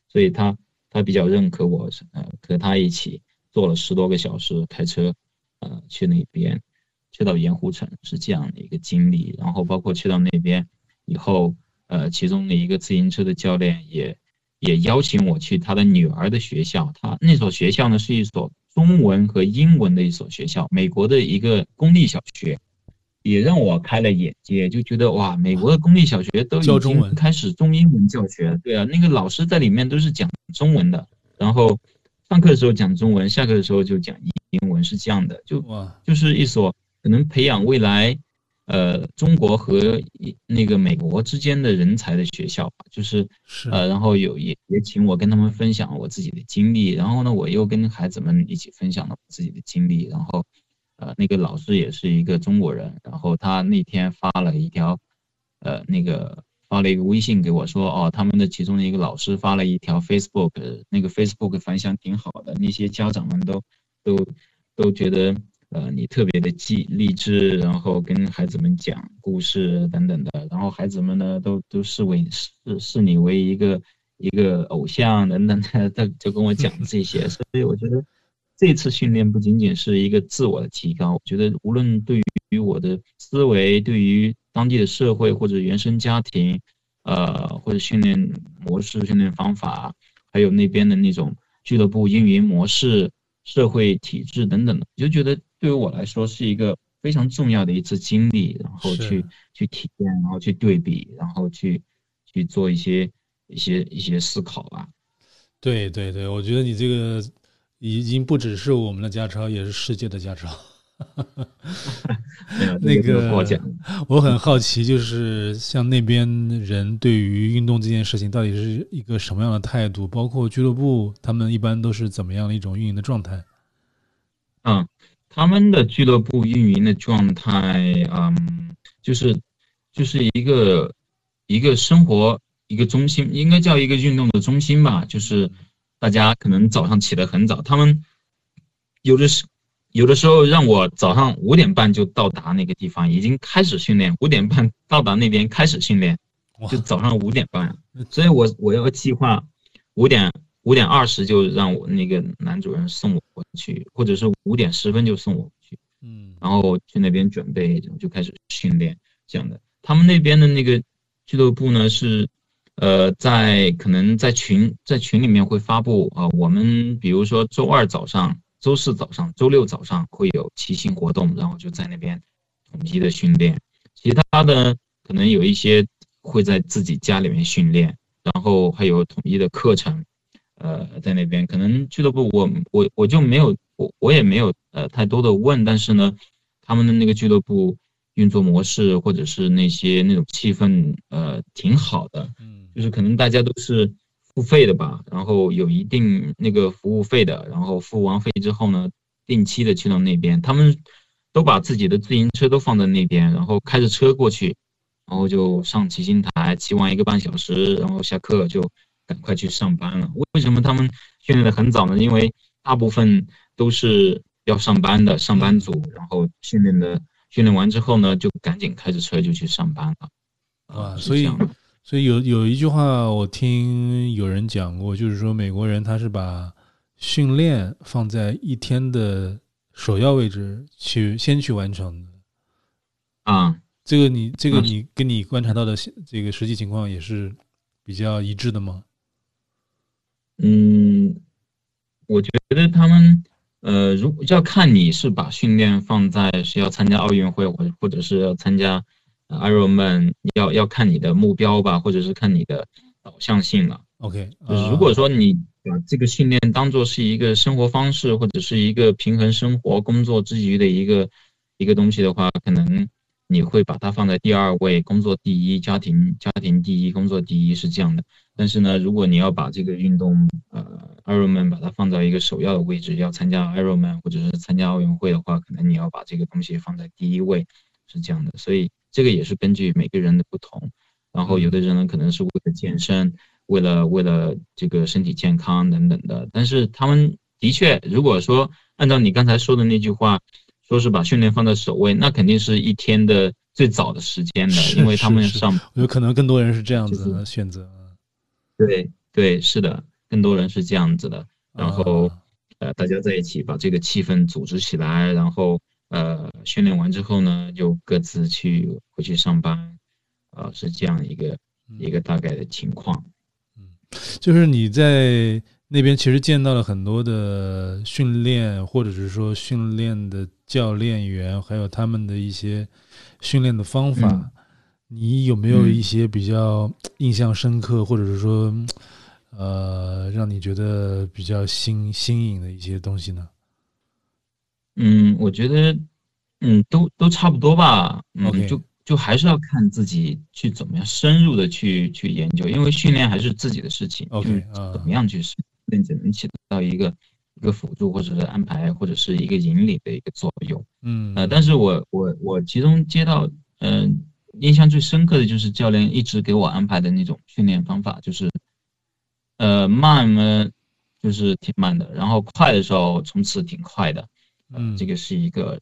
所以他他比较认可我，呃，和他一起坐了十多个小时开车，呃，去那边，去到盐湖城是这样的一个经历，然后包括去到那边以后，呃，其中的一个自行车的教练也。也邀请我去他的女儿的学校，他那所学校呢是一所中文和英文的一所学校，美国的一个公立小学，也让我开了眼界，就觉得哇，美国的公立小学都已经开始中英文教学，对啊，那个老师在里面都是讲中文的，然后上课的时候讲中文，下课的时候就讲英文，是这样的，就就是一所可能培养未来。呃，中国和那个美国之间的人才的学校吧，就是呃，然后有也也请我跟他们分享我自己的经历，然后呢，我又跟孩子们一起分享了自己的经历，然后呃，那个老师也是一个中国人，然后他那天发了一条呃那个发了一个微信给我说，哦，他们的其中的一个老师发了一条 Facebook，那个 Facebook 反响挺好的，那些家长们都都都觉得。呃，你特别的励励志，然后跟孩子们讲故事等等的，然后孩子们呢都都视为视视你为一个一个偶像等等的，他就跟我讲这些，所以我觉得这次训练不仅仅是一个自我的提高，我觉得无论对于我的思维，对于当地的社会或者原生家庭，呃，或者训练模式、训练方法，还有那边的那种俱乐部运营模式、社会体制等等的，我就觉得。对于我来说是一个非常重要的一次经历，然后去去体验，然后去对比，然后去去做一些一些一些思考吧。对对对，我觉得你这个已经不只是我们的家超，也是世界的家超。那个我很好奇，就是像那边人对于运动这件事情，到底是一个什么样的态度？包括俱乐部，他们一般都是怎么样的一种运营的状态？嗯。他们的俱乐部运营的状态，嗯，就是就是一个一个生活一个中心，应该叫一个运动的中心吧。就是大家可能早上起得很早，他们有的时有的时候让我早上五点半就到达那个地方，已经开始训练，五点半到达那边开始训练，就早上五点半，所以我我要计划五点。五点二十就让我那个男主人送我回去，或者是五点十分就送我回去，嗯，然后去那边准备，就开始训练这样的。他们那边的那个俱乐部呢是，呃，在可能在群在群里面会发布啊，我们比如说周二早上、周四早上、周六早上会有骑行活动，然后就在那边统一的训练。其他的可能有一些会在自己家里面训练，然后还有统一的课程。呃，在那边可能俱乐部，我我我就没有，我我也没有呃太多的问，但是呢，他们的那个俱乐部运作模式或者是那些那种气氛，呃，挺好的，就是可能大家都是付费的吧，然后有一定那个服务费的，然后付完费之后呢，定期的去到那边，他们都把自己的自行车都放在那边，然后开着车过去，然后就上骑行台，骑完一个半小时，然后下课就。赶快去上班了。为什么他们训练的很早呢？因为大部分都是要上班的上班族，然后训练的训练完之后呢，就赶紧开着车就去上班了。啊，所以所以有有一句话我听有人讲过，就是说美国人他是把训练放在一天的首要位置去先去完成的。啊，这个你这个你跟你观察到的这个实际情况也是比较一致的吗？嗯，我觉得他们，呃，如果要看你是把训练放在是要参加奥运会，或或者是要参加 Ironman，要要看你的目标吧，或者是看你的导向性了。OK，就是如果说你把这个训练当做是一个生活方式，或者是一个平衡生活工作之余的一个一个东西的话，可能你会把它放在第二位，工作第一，家庭家庭第一，工作第一，是这样的。但是呢，如果你要把这个运动，呃，Ironman 把它放在一个首要的位置，要参加 Ironman 或者是参加奥运会的话，可能你要把这个东西放在第一位，是这样的。所以这个也是根据每个人的不同。然后有的人呢，可能是为了健身，为了为了这个身体健康等等的。但是他们的确，如果说按照你刚才说的那句话，说是把训练放在首位，那肯定是一天的最早的时间的，因为他们上有可能更多人是这样子的选择。对对是的，更多人是这样子的，然后呃大家在一起把这个气氛组织起来，然后呃训练完之后呢，就各自去回去上班，啊是这样一个一个大概的情况。嗯，就是你在那边其实见到了很多的训练，或者是说训练的教练员，还有他们的一些训练的方法。你有没有一些比较印象深刻，或者是说，呃，让你觉得比较新新颖的一些东西呢？嗯，我觉得，嗯，都都差不多吧。嗯，就就还是要看自己去怎么样深入的去去研究，因为训练还是自己的事情。OK，怎么样去训练，只能起到一个一个辅助，或者是安排，或者是一个引领的一个作用。嗯，呃，但是我我我其中接到，嗯。印象最深刻的就是教练一直给我安排的那种训练方法，就是，呃，慢呢，就是挺慢的，然后快的时候冲刺挺快的，嗯，这个是一个，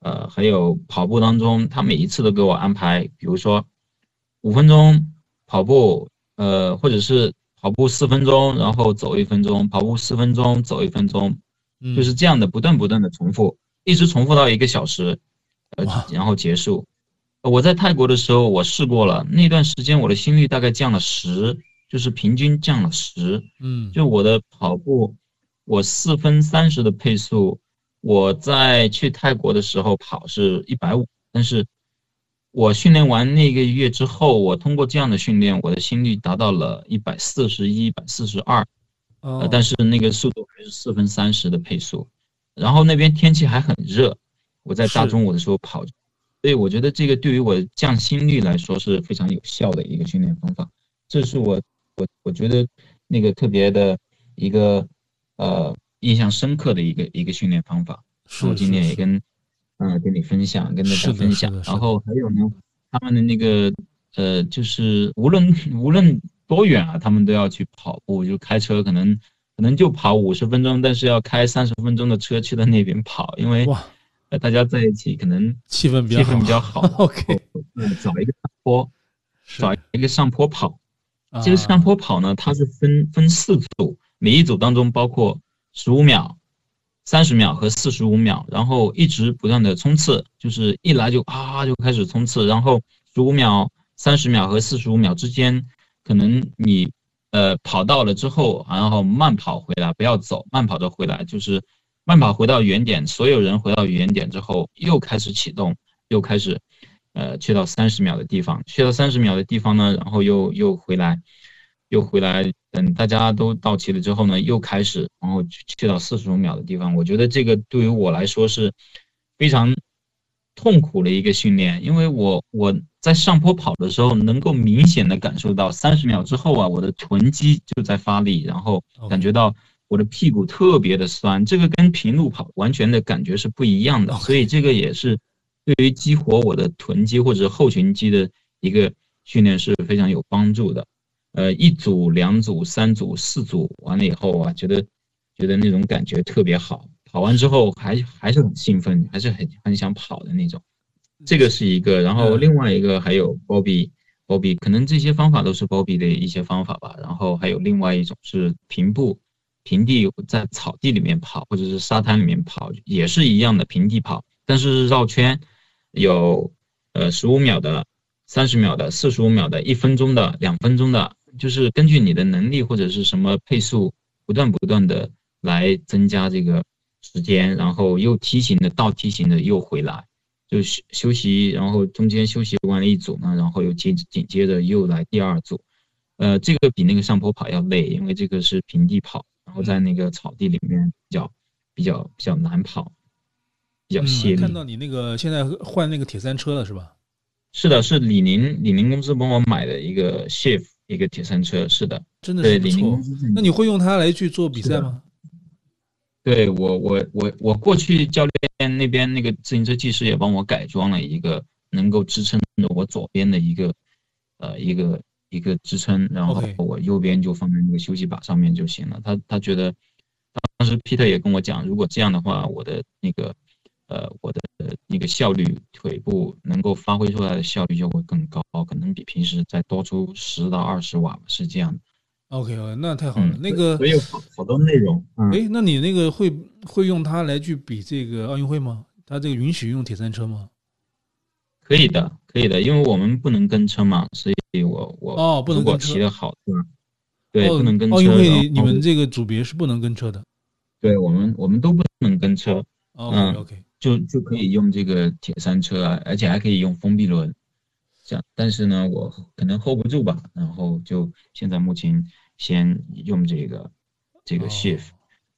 呃，还有跑步当中，他每一次都给我安排，比如说五分钟跑步，呃，或者是跑步四分钟，然后走一分钟，跑步四分钟，走一分钟，就是这样的不断不断的重复，一直重复到一个小时，呃，然后结束。我在泰国的时候，我试过了，那段时间我的心率大概降了十，就是平均降了十。嗯，就我的跑步，我四分三十的配速，我在去泰国的时候跑是一百五，但是我训练完那个月之后，我通过这样的训练，我的心率达到了一百四十一、一百四十二，呃，但是那个速度还是四分三十的配速，然后那边天气还很热，我在大中午的时候跑。所以我觉得这个对于我降心率来说是非常有效的一个训练方法，这是我我我觉得那个特别的一个呃印象深刻的一个一个训练方法。我今天也跟嗯跟你分享，跟大家分享。然后还有呢，他们的那个呃就是无论无论多远啊，他们都要去跑步，就开车可能可能就跑五十分钟，但是要开三十分钟的车去到那边跑，因为。呃，大家在一起可能气氛气氛比较好。OK，找一个上坡，找一个上坡跑。这个上坡跑呢，它是分分四组，每一组当中包括十五秒、三十秒和四十五秒，然后一直不断的冲刺，就是一来就啊就开始冲刺，然后十五秒、三十秒和四十五秒之间，可能你呃跑到了之后，然后慢跑回来，不要走，慢跑着回来，就是。慢跑回到原点，所有人回到原点之后，又开始启动，又开始，呃，去到三十秒的地方，去到三十秒的地方呢，然后又又回来，又回来，等大家都到齐了之后呢，又开始，然后去到四十五秒的地方。我觉得这个对于我来说是非常痛苦的一个训练，因为我我在上坡跑的时候，能够明显的感受到三十秒之后啊，我的臀肌就在发力，然后感觉到。我的屁股特别的酸，这个跟平路跑完全的感觉是不一样的，所以这个也是对于激活我的臀肌或者后群肌的一个训练是非常有帮助的。呃，一组、两组、三组、四组完了以后啊，觉得觉得那种感觉特别好，跑完之后还还是很兴奋，还是很很想跑的那种。这个是一个，然后另外一个还有包比，包比可能这些方法都是包比的一些方法吧。然后还有另外一种是平步。平地在草地里面跑，或者是沙滩里面跑，也是一样的平地跑，但是绕圈，有呃十五秒的、三十秒的、四十五秒的、一分钟的、两分钟的，就是根据你的能力或者是什么配速，不断不断的来增加这个时间，然后又梯形的、倒梯形的又回来，就休休息，然后中间休息完了一组呢，然后又接紧接着又来第二组，呃，这个比那个上坡跑要累，因为这个是平地跑。然后在那个草地里面比较比较比较难跑，比较泄力。看到你那个现在换那个铁三车了是吧？是的，是李宁李宁公司帮我买的一个 Shift 一个铁三车，是的，真的是不错。那你会用它来去做比赛吗？对我我我我过去教练那边那个自行车技师也帮我改装了一个能够支撑着我左边的一个呃一个。一个支撑，然后我右边就放在那个休息把上面就行了。他他觉得，当时 Peter 也跟我讲，如果这样的话，我的那个呃我的那个效率，腿部能够发挥出来的效率就会更高，可能比平时再多出十到二十瓦，是这样的。OK，那太好了。那个所以好好多内容。哎，那你那个会会用它来去比这个奥运会吗？它这个允许用铁三车吗？可以的，可以的，因为我们不能跟车嘛，所以我我哦，不能如果骑的好，对吧？对，不能跟车。奥运会你们这个组别是不能跟车的。对我们，我们都不能跟车。嗯，OK，就就可以用这个铁三车啊，而且还可以用封闭轮。这样，但是呢，我可能 hold 不住吧，然后就现在目前先用这个这个 shift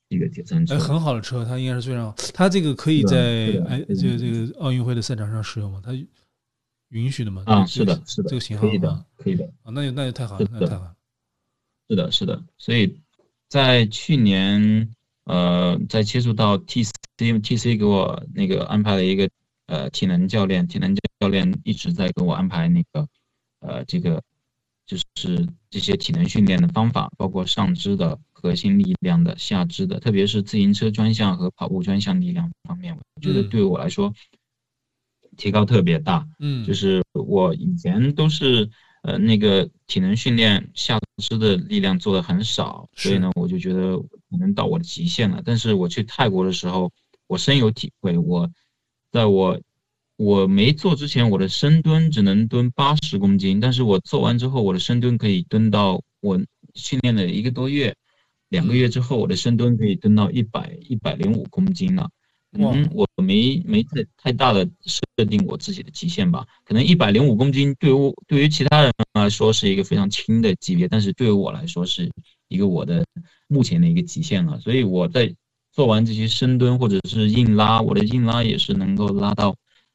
这个铁三车。很好的车，它应该是非常，它这个可以在哎这个这个奥运会的赛场上使用吗？它允许的吗？啊，是的，是的，这个型号可以的，可以的。啊，那就那就太好了，那太好了。是的，是的，所以在去年，呃，在接触到 T C T C 给我那个安排了一个呃体能教练，体能教练一直在给我安排那个呃这个就是这些体能训练的方法，包括上肢的核心力量的、下肢的，特别是自行车专项和跑步专项力量方面，我觉得对我来说提高特别大。嗯，就是我以前都是。呃，那个体能训练下肢的力量做的很少，所以呢，我就觉得可能到我的极限了。但是我去泰国的时候，我深有体会。我在我我没做之前，我的深蹲只能蹲八十公斤，但是我做完之后，我的深蹲可以蹲到我训练了一个多月、两个月之后，我的深蹲可以蹲到一百一百零五公斤了。嗯，我没没太太大的设定我自己的极限吧，可能一百零五公斤对于对于其他人来说是一个非常轻的级别，但是对于我来说是一个我的目前的一个极限了。所以我在做完这些深蹲或者是硬拉，我的硬拉也是能够拉到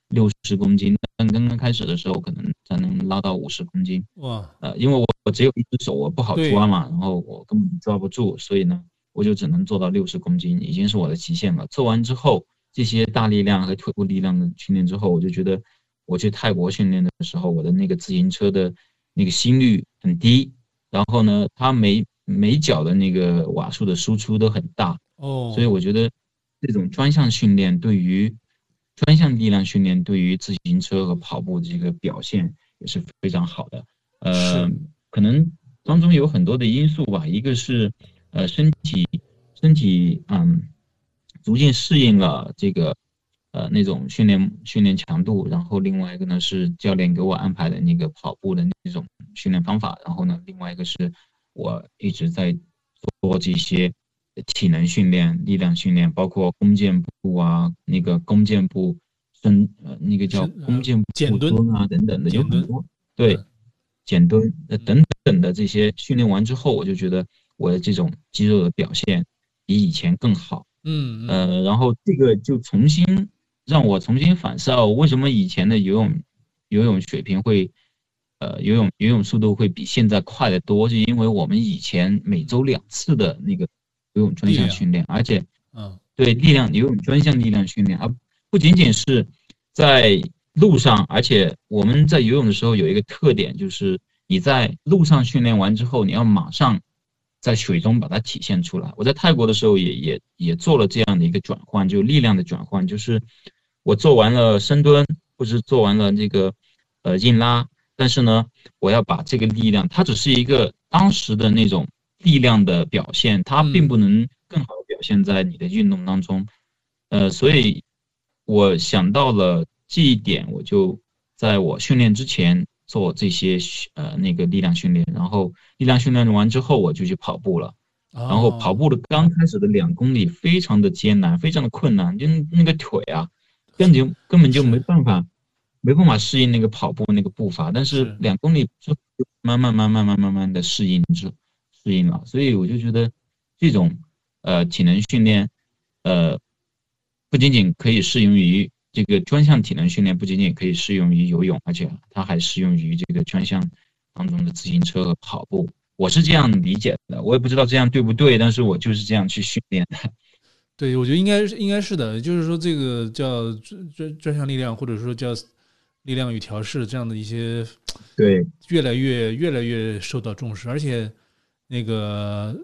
六十公斤，但刚刚开始的时候可能才能拉到五十公斤。哇，呃，因为我我只有一只手，我不好抓嘛，然后我根本抓不住，所以呢。我就只能做到六十公斤，已经是我的极限了。做完之后，这些大力量和腿部力量的训练之后，我就觉得我去泰国训练的时候，我的那个自行车的那个心率很低，然后呢，它每每脚的那个瓦数的输出都很大。哦，所以我觉得这种专项训练对于专项力量训练对于自行车和跑步这个表现也是非常好的。呃，可能当中有很多的因素吧，一个是。呃，身体身体嗯，逐渐适应了这个呃那种训练训练强度，然后另外一个呢是教练给我安排的那个跑步的那种训练方法，然后呢另外一个是我一直在做这些体能训练、力量训练，包括弓箭步啊，那个弓箭步深呃那个叫弓箭步蹲啊等等的有很多对，减蹲呃等等的这些训练完之后，我就觉得。我的这种肌肉的表现比以前更好，嗯呃，然后这个就重新让我重新反思，为什么以前的游泳游泳水平会，呃，游泳游泳速度会比现在快得多，是因为我们以前每周两次的那个游泳专项训练，而且，嗯，对力量游泳专项力量训练，而不仅仅是在路上，而且我们在游泳的时候有一个特点，就是你在路上训练完之后，你要马上。在水中把它体现出来。我在泰国的时候也也也做了这样的一个转换，就力量的转换，就是我做完了深蹲或者是做完了这个呃硬拉，但是呢，我要把这个力量，它只是一个当时的那种力量的表现，它并不能更好的表现在你的运动当中。呃，所以我想到了这一点，我就在我训练之前。做这些呃那个力量训练，然后力量训练完之后，我就去跑步了。然后跑步的刚开始的两公里非常的艰难，非常的困难，就那个腿啊，根本就根本就没办法，没办法适应那个跑步那个步伐。但是两公里之后，慢慢慢慢慢慢慢的适应之适应了。所以我就觉得这种呃体能训练，呃不仅仅可以适用于。这个专项体能训练不仅仅可以适用于游泳，而且它还适用于这个专项当中的自行车和跑步。我是这样理解的，我也不知道这样对不对，但是我就是这样去训练的。对，我觉得应该是应该是的，就是说这个叫专专专项力量，或者说叫力量与调试这样的一些，对，越来越越来越受到重视。而且那个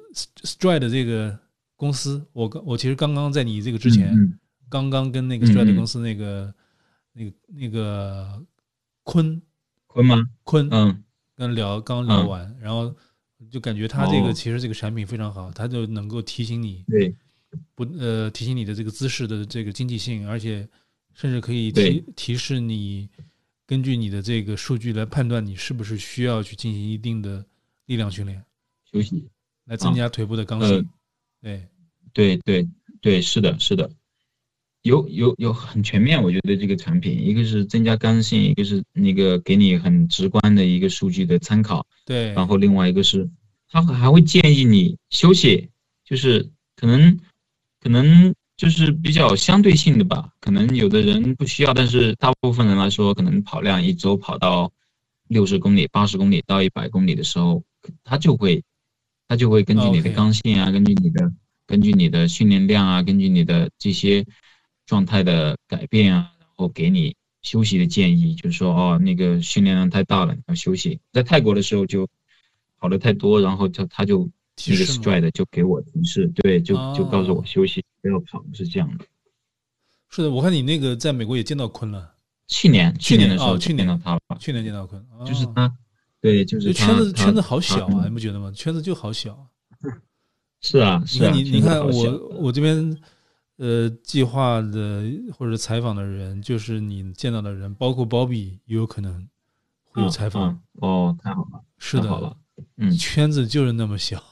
Stride 这个公司，我刚我其实刚刚在你这个之前。刚刚跟那个 Stride 公司那个、那个、那个坤坤吗？坤，嗯，跟聊刚聊完，然后就感觉他这个其实这个产品非常好，他就能够提醒你，对，不呃提醒你的这个姿势的这个经济性，而且甚至可以提提示你，根据你的这个数据来判断你是不是需要去进行一定的力量训练。休息，来增加腿部的刚性。对，对对对，是的，是的，有有有很全面，我觉得这个产品，一个是增加刚性，一个是那个给你很直观的一个数据的参考。对，然后另外一个是，他还会建议你休息，就是可能可能就是比较相对性的吧，可能有的人不需要，但是大部分人来说，可能跑量一周跑到六十公里、八十公里到一百公里的时候，他就会。它就会根据你的刚性啊，根据你的根据你的训练量啊，根据你的这些状态的改变啊，然后给你休息的建议，就是说哦，那个训练量太大了，要休息。在泰国的时候就跑的太多，然后他他就那个 stride 就给我提示，对，就就告诉我休息，不要跑，是这样的。是的，我看你那个在美国也见到坤了，去年去年的时候去年到他了，去年见到坤，就是他。对，就是圈子圈子好小啊，你不觉得吗？圈子就好小。是啊，是啊你你看我我这边呃计划的或者采访的人，就是你见到的人，包括包比也有可能会有采访。哦，太好了，是的，嗯，圈子就是那么小。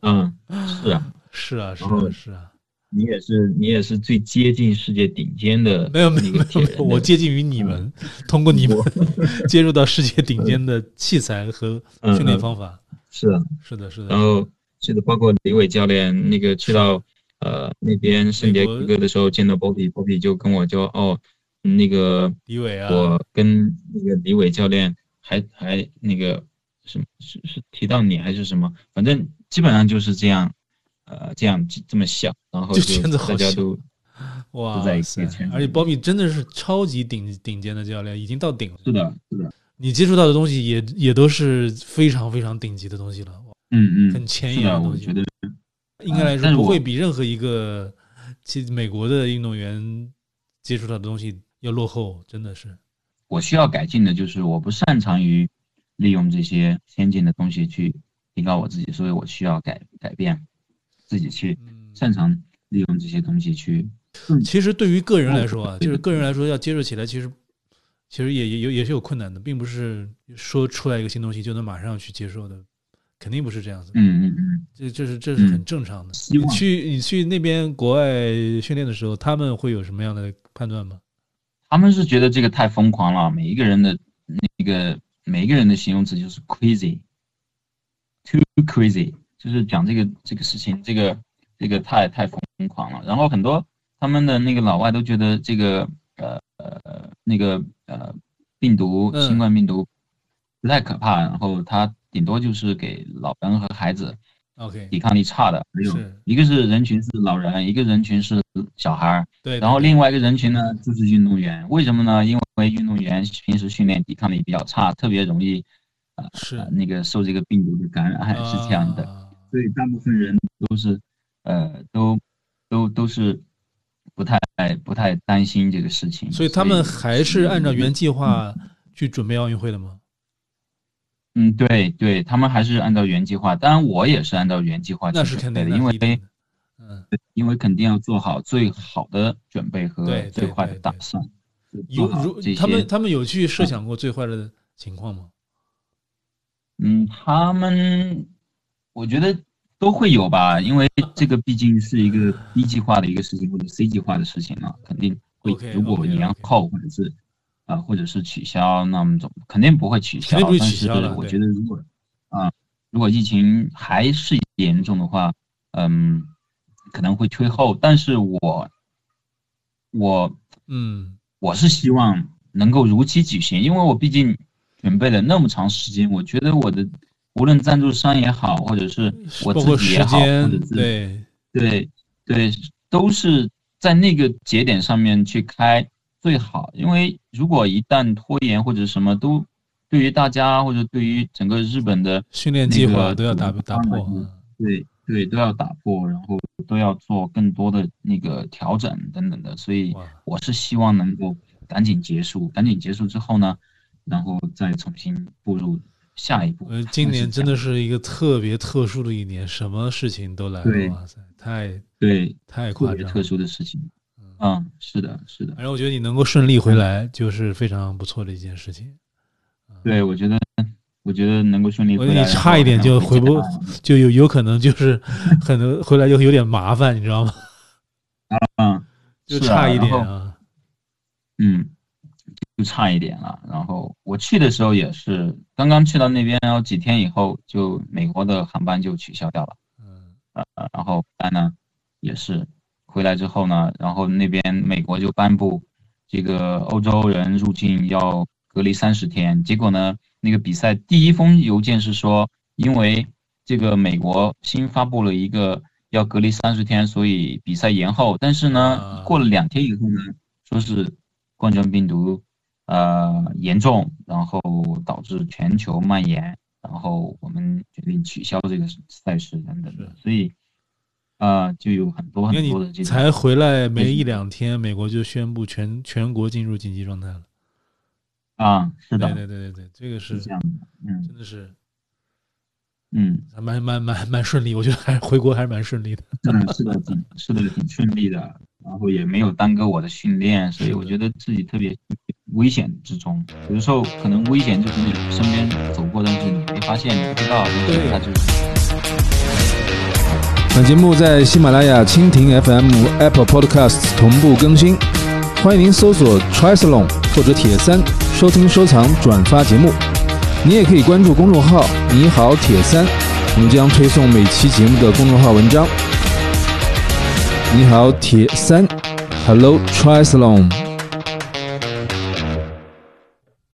嗯，是啊，是啊，是啊，是啊。你也是，你也是最接近世界顶尖的。没有没有没有，我接近于你们，通过你们 接入到世界顶尖的器材和训练方法。是啊，是的，是的。然后记得包括李伟教练那个去到呃那边圣迭戈的时候，见到波比，波比就跟我就哦那个李伟啊，我跟那个李伟教练还还那个什么是是提到你还是什么，反正基本上就是这样。呃，这样这么小，然后就大家都哇塞，而且鲍比真的是超级顶顶尖的教练，已经到顶了。是的，是的。你接触到的东西也也都是非常非常顶级的东西了。嗯嗯，很前沿的东西。我觉得应该来说不会比任何一个其美国的运动员接触到的东西要落后，真的是。我需要改进的就是我不擅长于利用这些先进的东西去提高我自己，所以我需要改改变。自己去擅长利用这些东西去。其实对于个人来说啊，就是个人来说要接受起来，其实其实也也有也是有困难的，并不是说出来一个新东西就能马上去接受的，肯定不是这样子。嗯嗯嗯，这这是这是很正常的。你去你去那边国外训练的时候，他们会有什么样的判断吗？他们是觉得这个太疯狂了，每一个人的那个每一个人的形容词就是 crazy，too crazy。就是讲这个这个事情，这个这个太太疯狂了。然后很多他们的那个老外都觉得这个呃呃那个呃病毒新冠病毒不太可怕，然后它顶多就是给老人和孩子，OK，抵抗力差的。没有，一个是人群是老人，一个人群是小孩儿。对。然后另外一个人群呢就是运动员，为什么呢？因为运动员平时训练抵抗力比较差，特别容易啊是那个受这个病毒的感染，是这样的。所以大部分人都是，呃，都都都是不太不太担心这个事情。所以他们还是按照原计划去准备奥运会的吗？嗯，对对，他们还是按照原计划。当然，我也是按照原计划去准备的，因为，嗯，因为肯定要做好最好的准备和最坏的打算。有如他们他们有去设想过最坏的情况吗？嗯，他们。我觉得都会有吧，因为这个毕竟是一个 B 计划的一个事情或者 C 计划的事情嘛，肯定会。如果延后或者是啊，或者是取消，那么怎么肯定不会取消？但是我觉得如果啊，如果疫情还是严重的话，嗯，可能会推后。但是我我嗯，我是希望能够如期举行，因为我毕竟准备了那么长时间，我觉得我的。无论赞助商也好，或者是我自己也好，或者是对对对，都是在那个节点上面去开最好。因为如果一旦拖延或者什么，都对于大家或者对于整个日本的训练计划都要打打破。对对，都要打破，然后都要做更多的那个调整等等的。所以我是希望能够赶紧结束，赶紧结束之后呢，然后再重新步入。下一步，呃，今年真的是一个特别特殊的一年，什么事情都来了，哇塞，太对，太夸张，特殊的事情，嗯，是的，是的。反正我觉得你能够顺利回来，就是非常不错的一件事情。对，我觉得我觉得能够顺利回来，你差一点就回不，就有有可能就是 可能回来就有点麻烦，你知道吗？嗯，就差一点啊。嗯，就差一点了。然后我去的时候也是刚刚去到那边，然后几天以后就美国的航班就取消掉了。嗯，呃，然后但呢也是回来之后呢，然后那边美国就颁布这个欧洲人入境要隔离三十天，结果呢？那个比赛第一封邮件是说，因为这个美国新发布了一个要隔离三十天，所以比赛延后。但是呢，过了两天以后呢，说是冠状病毒呃严重，然后导致全球蔓延，然后我们决定取消这个赛事等等的。所以啊，就有很多很多的这才回来没一两天，美国就宣布全全国进入紧急状态了。啊，是的，对对对对对，这个是这样的，嗯，真的是，嗯，还蛮蛮蛮蛮顺利，我觉得还回国还是蛮顺利的，嗯，是的，挺是的，挺顺利的，然后也没有耽搁我的训练，所以我觉得自己特别危险之中，有的时候可能危险就从你身边走过，但是你没发现，你不知道，对，它就。本节目在喜马拉雅、蜻蜓 FM、Apple Podcasts 同步更新。欢迎您搜索 Triathlon 或者铁三，收听、收藏、转发节目。你也可以关注公众号“你好铁三”，我们将推送每期节目的公众号文章。你好铁三，Hello Triathlon。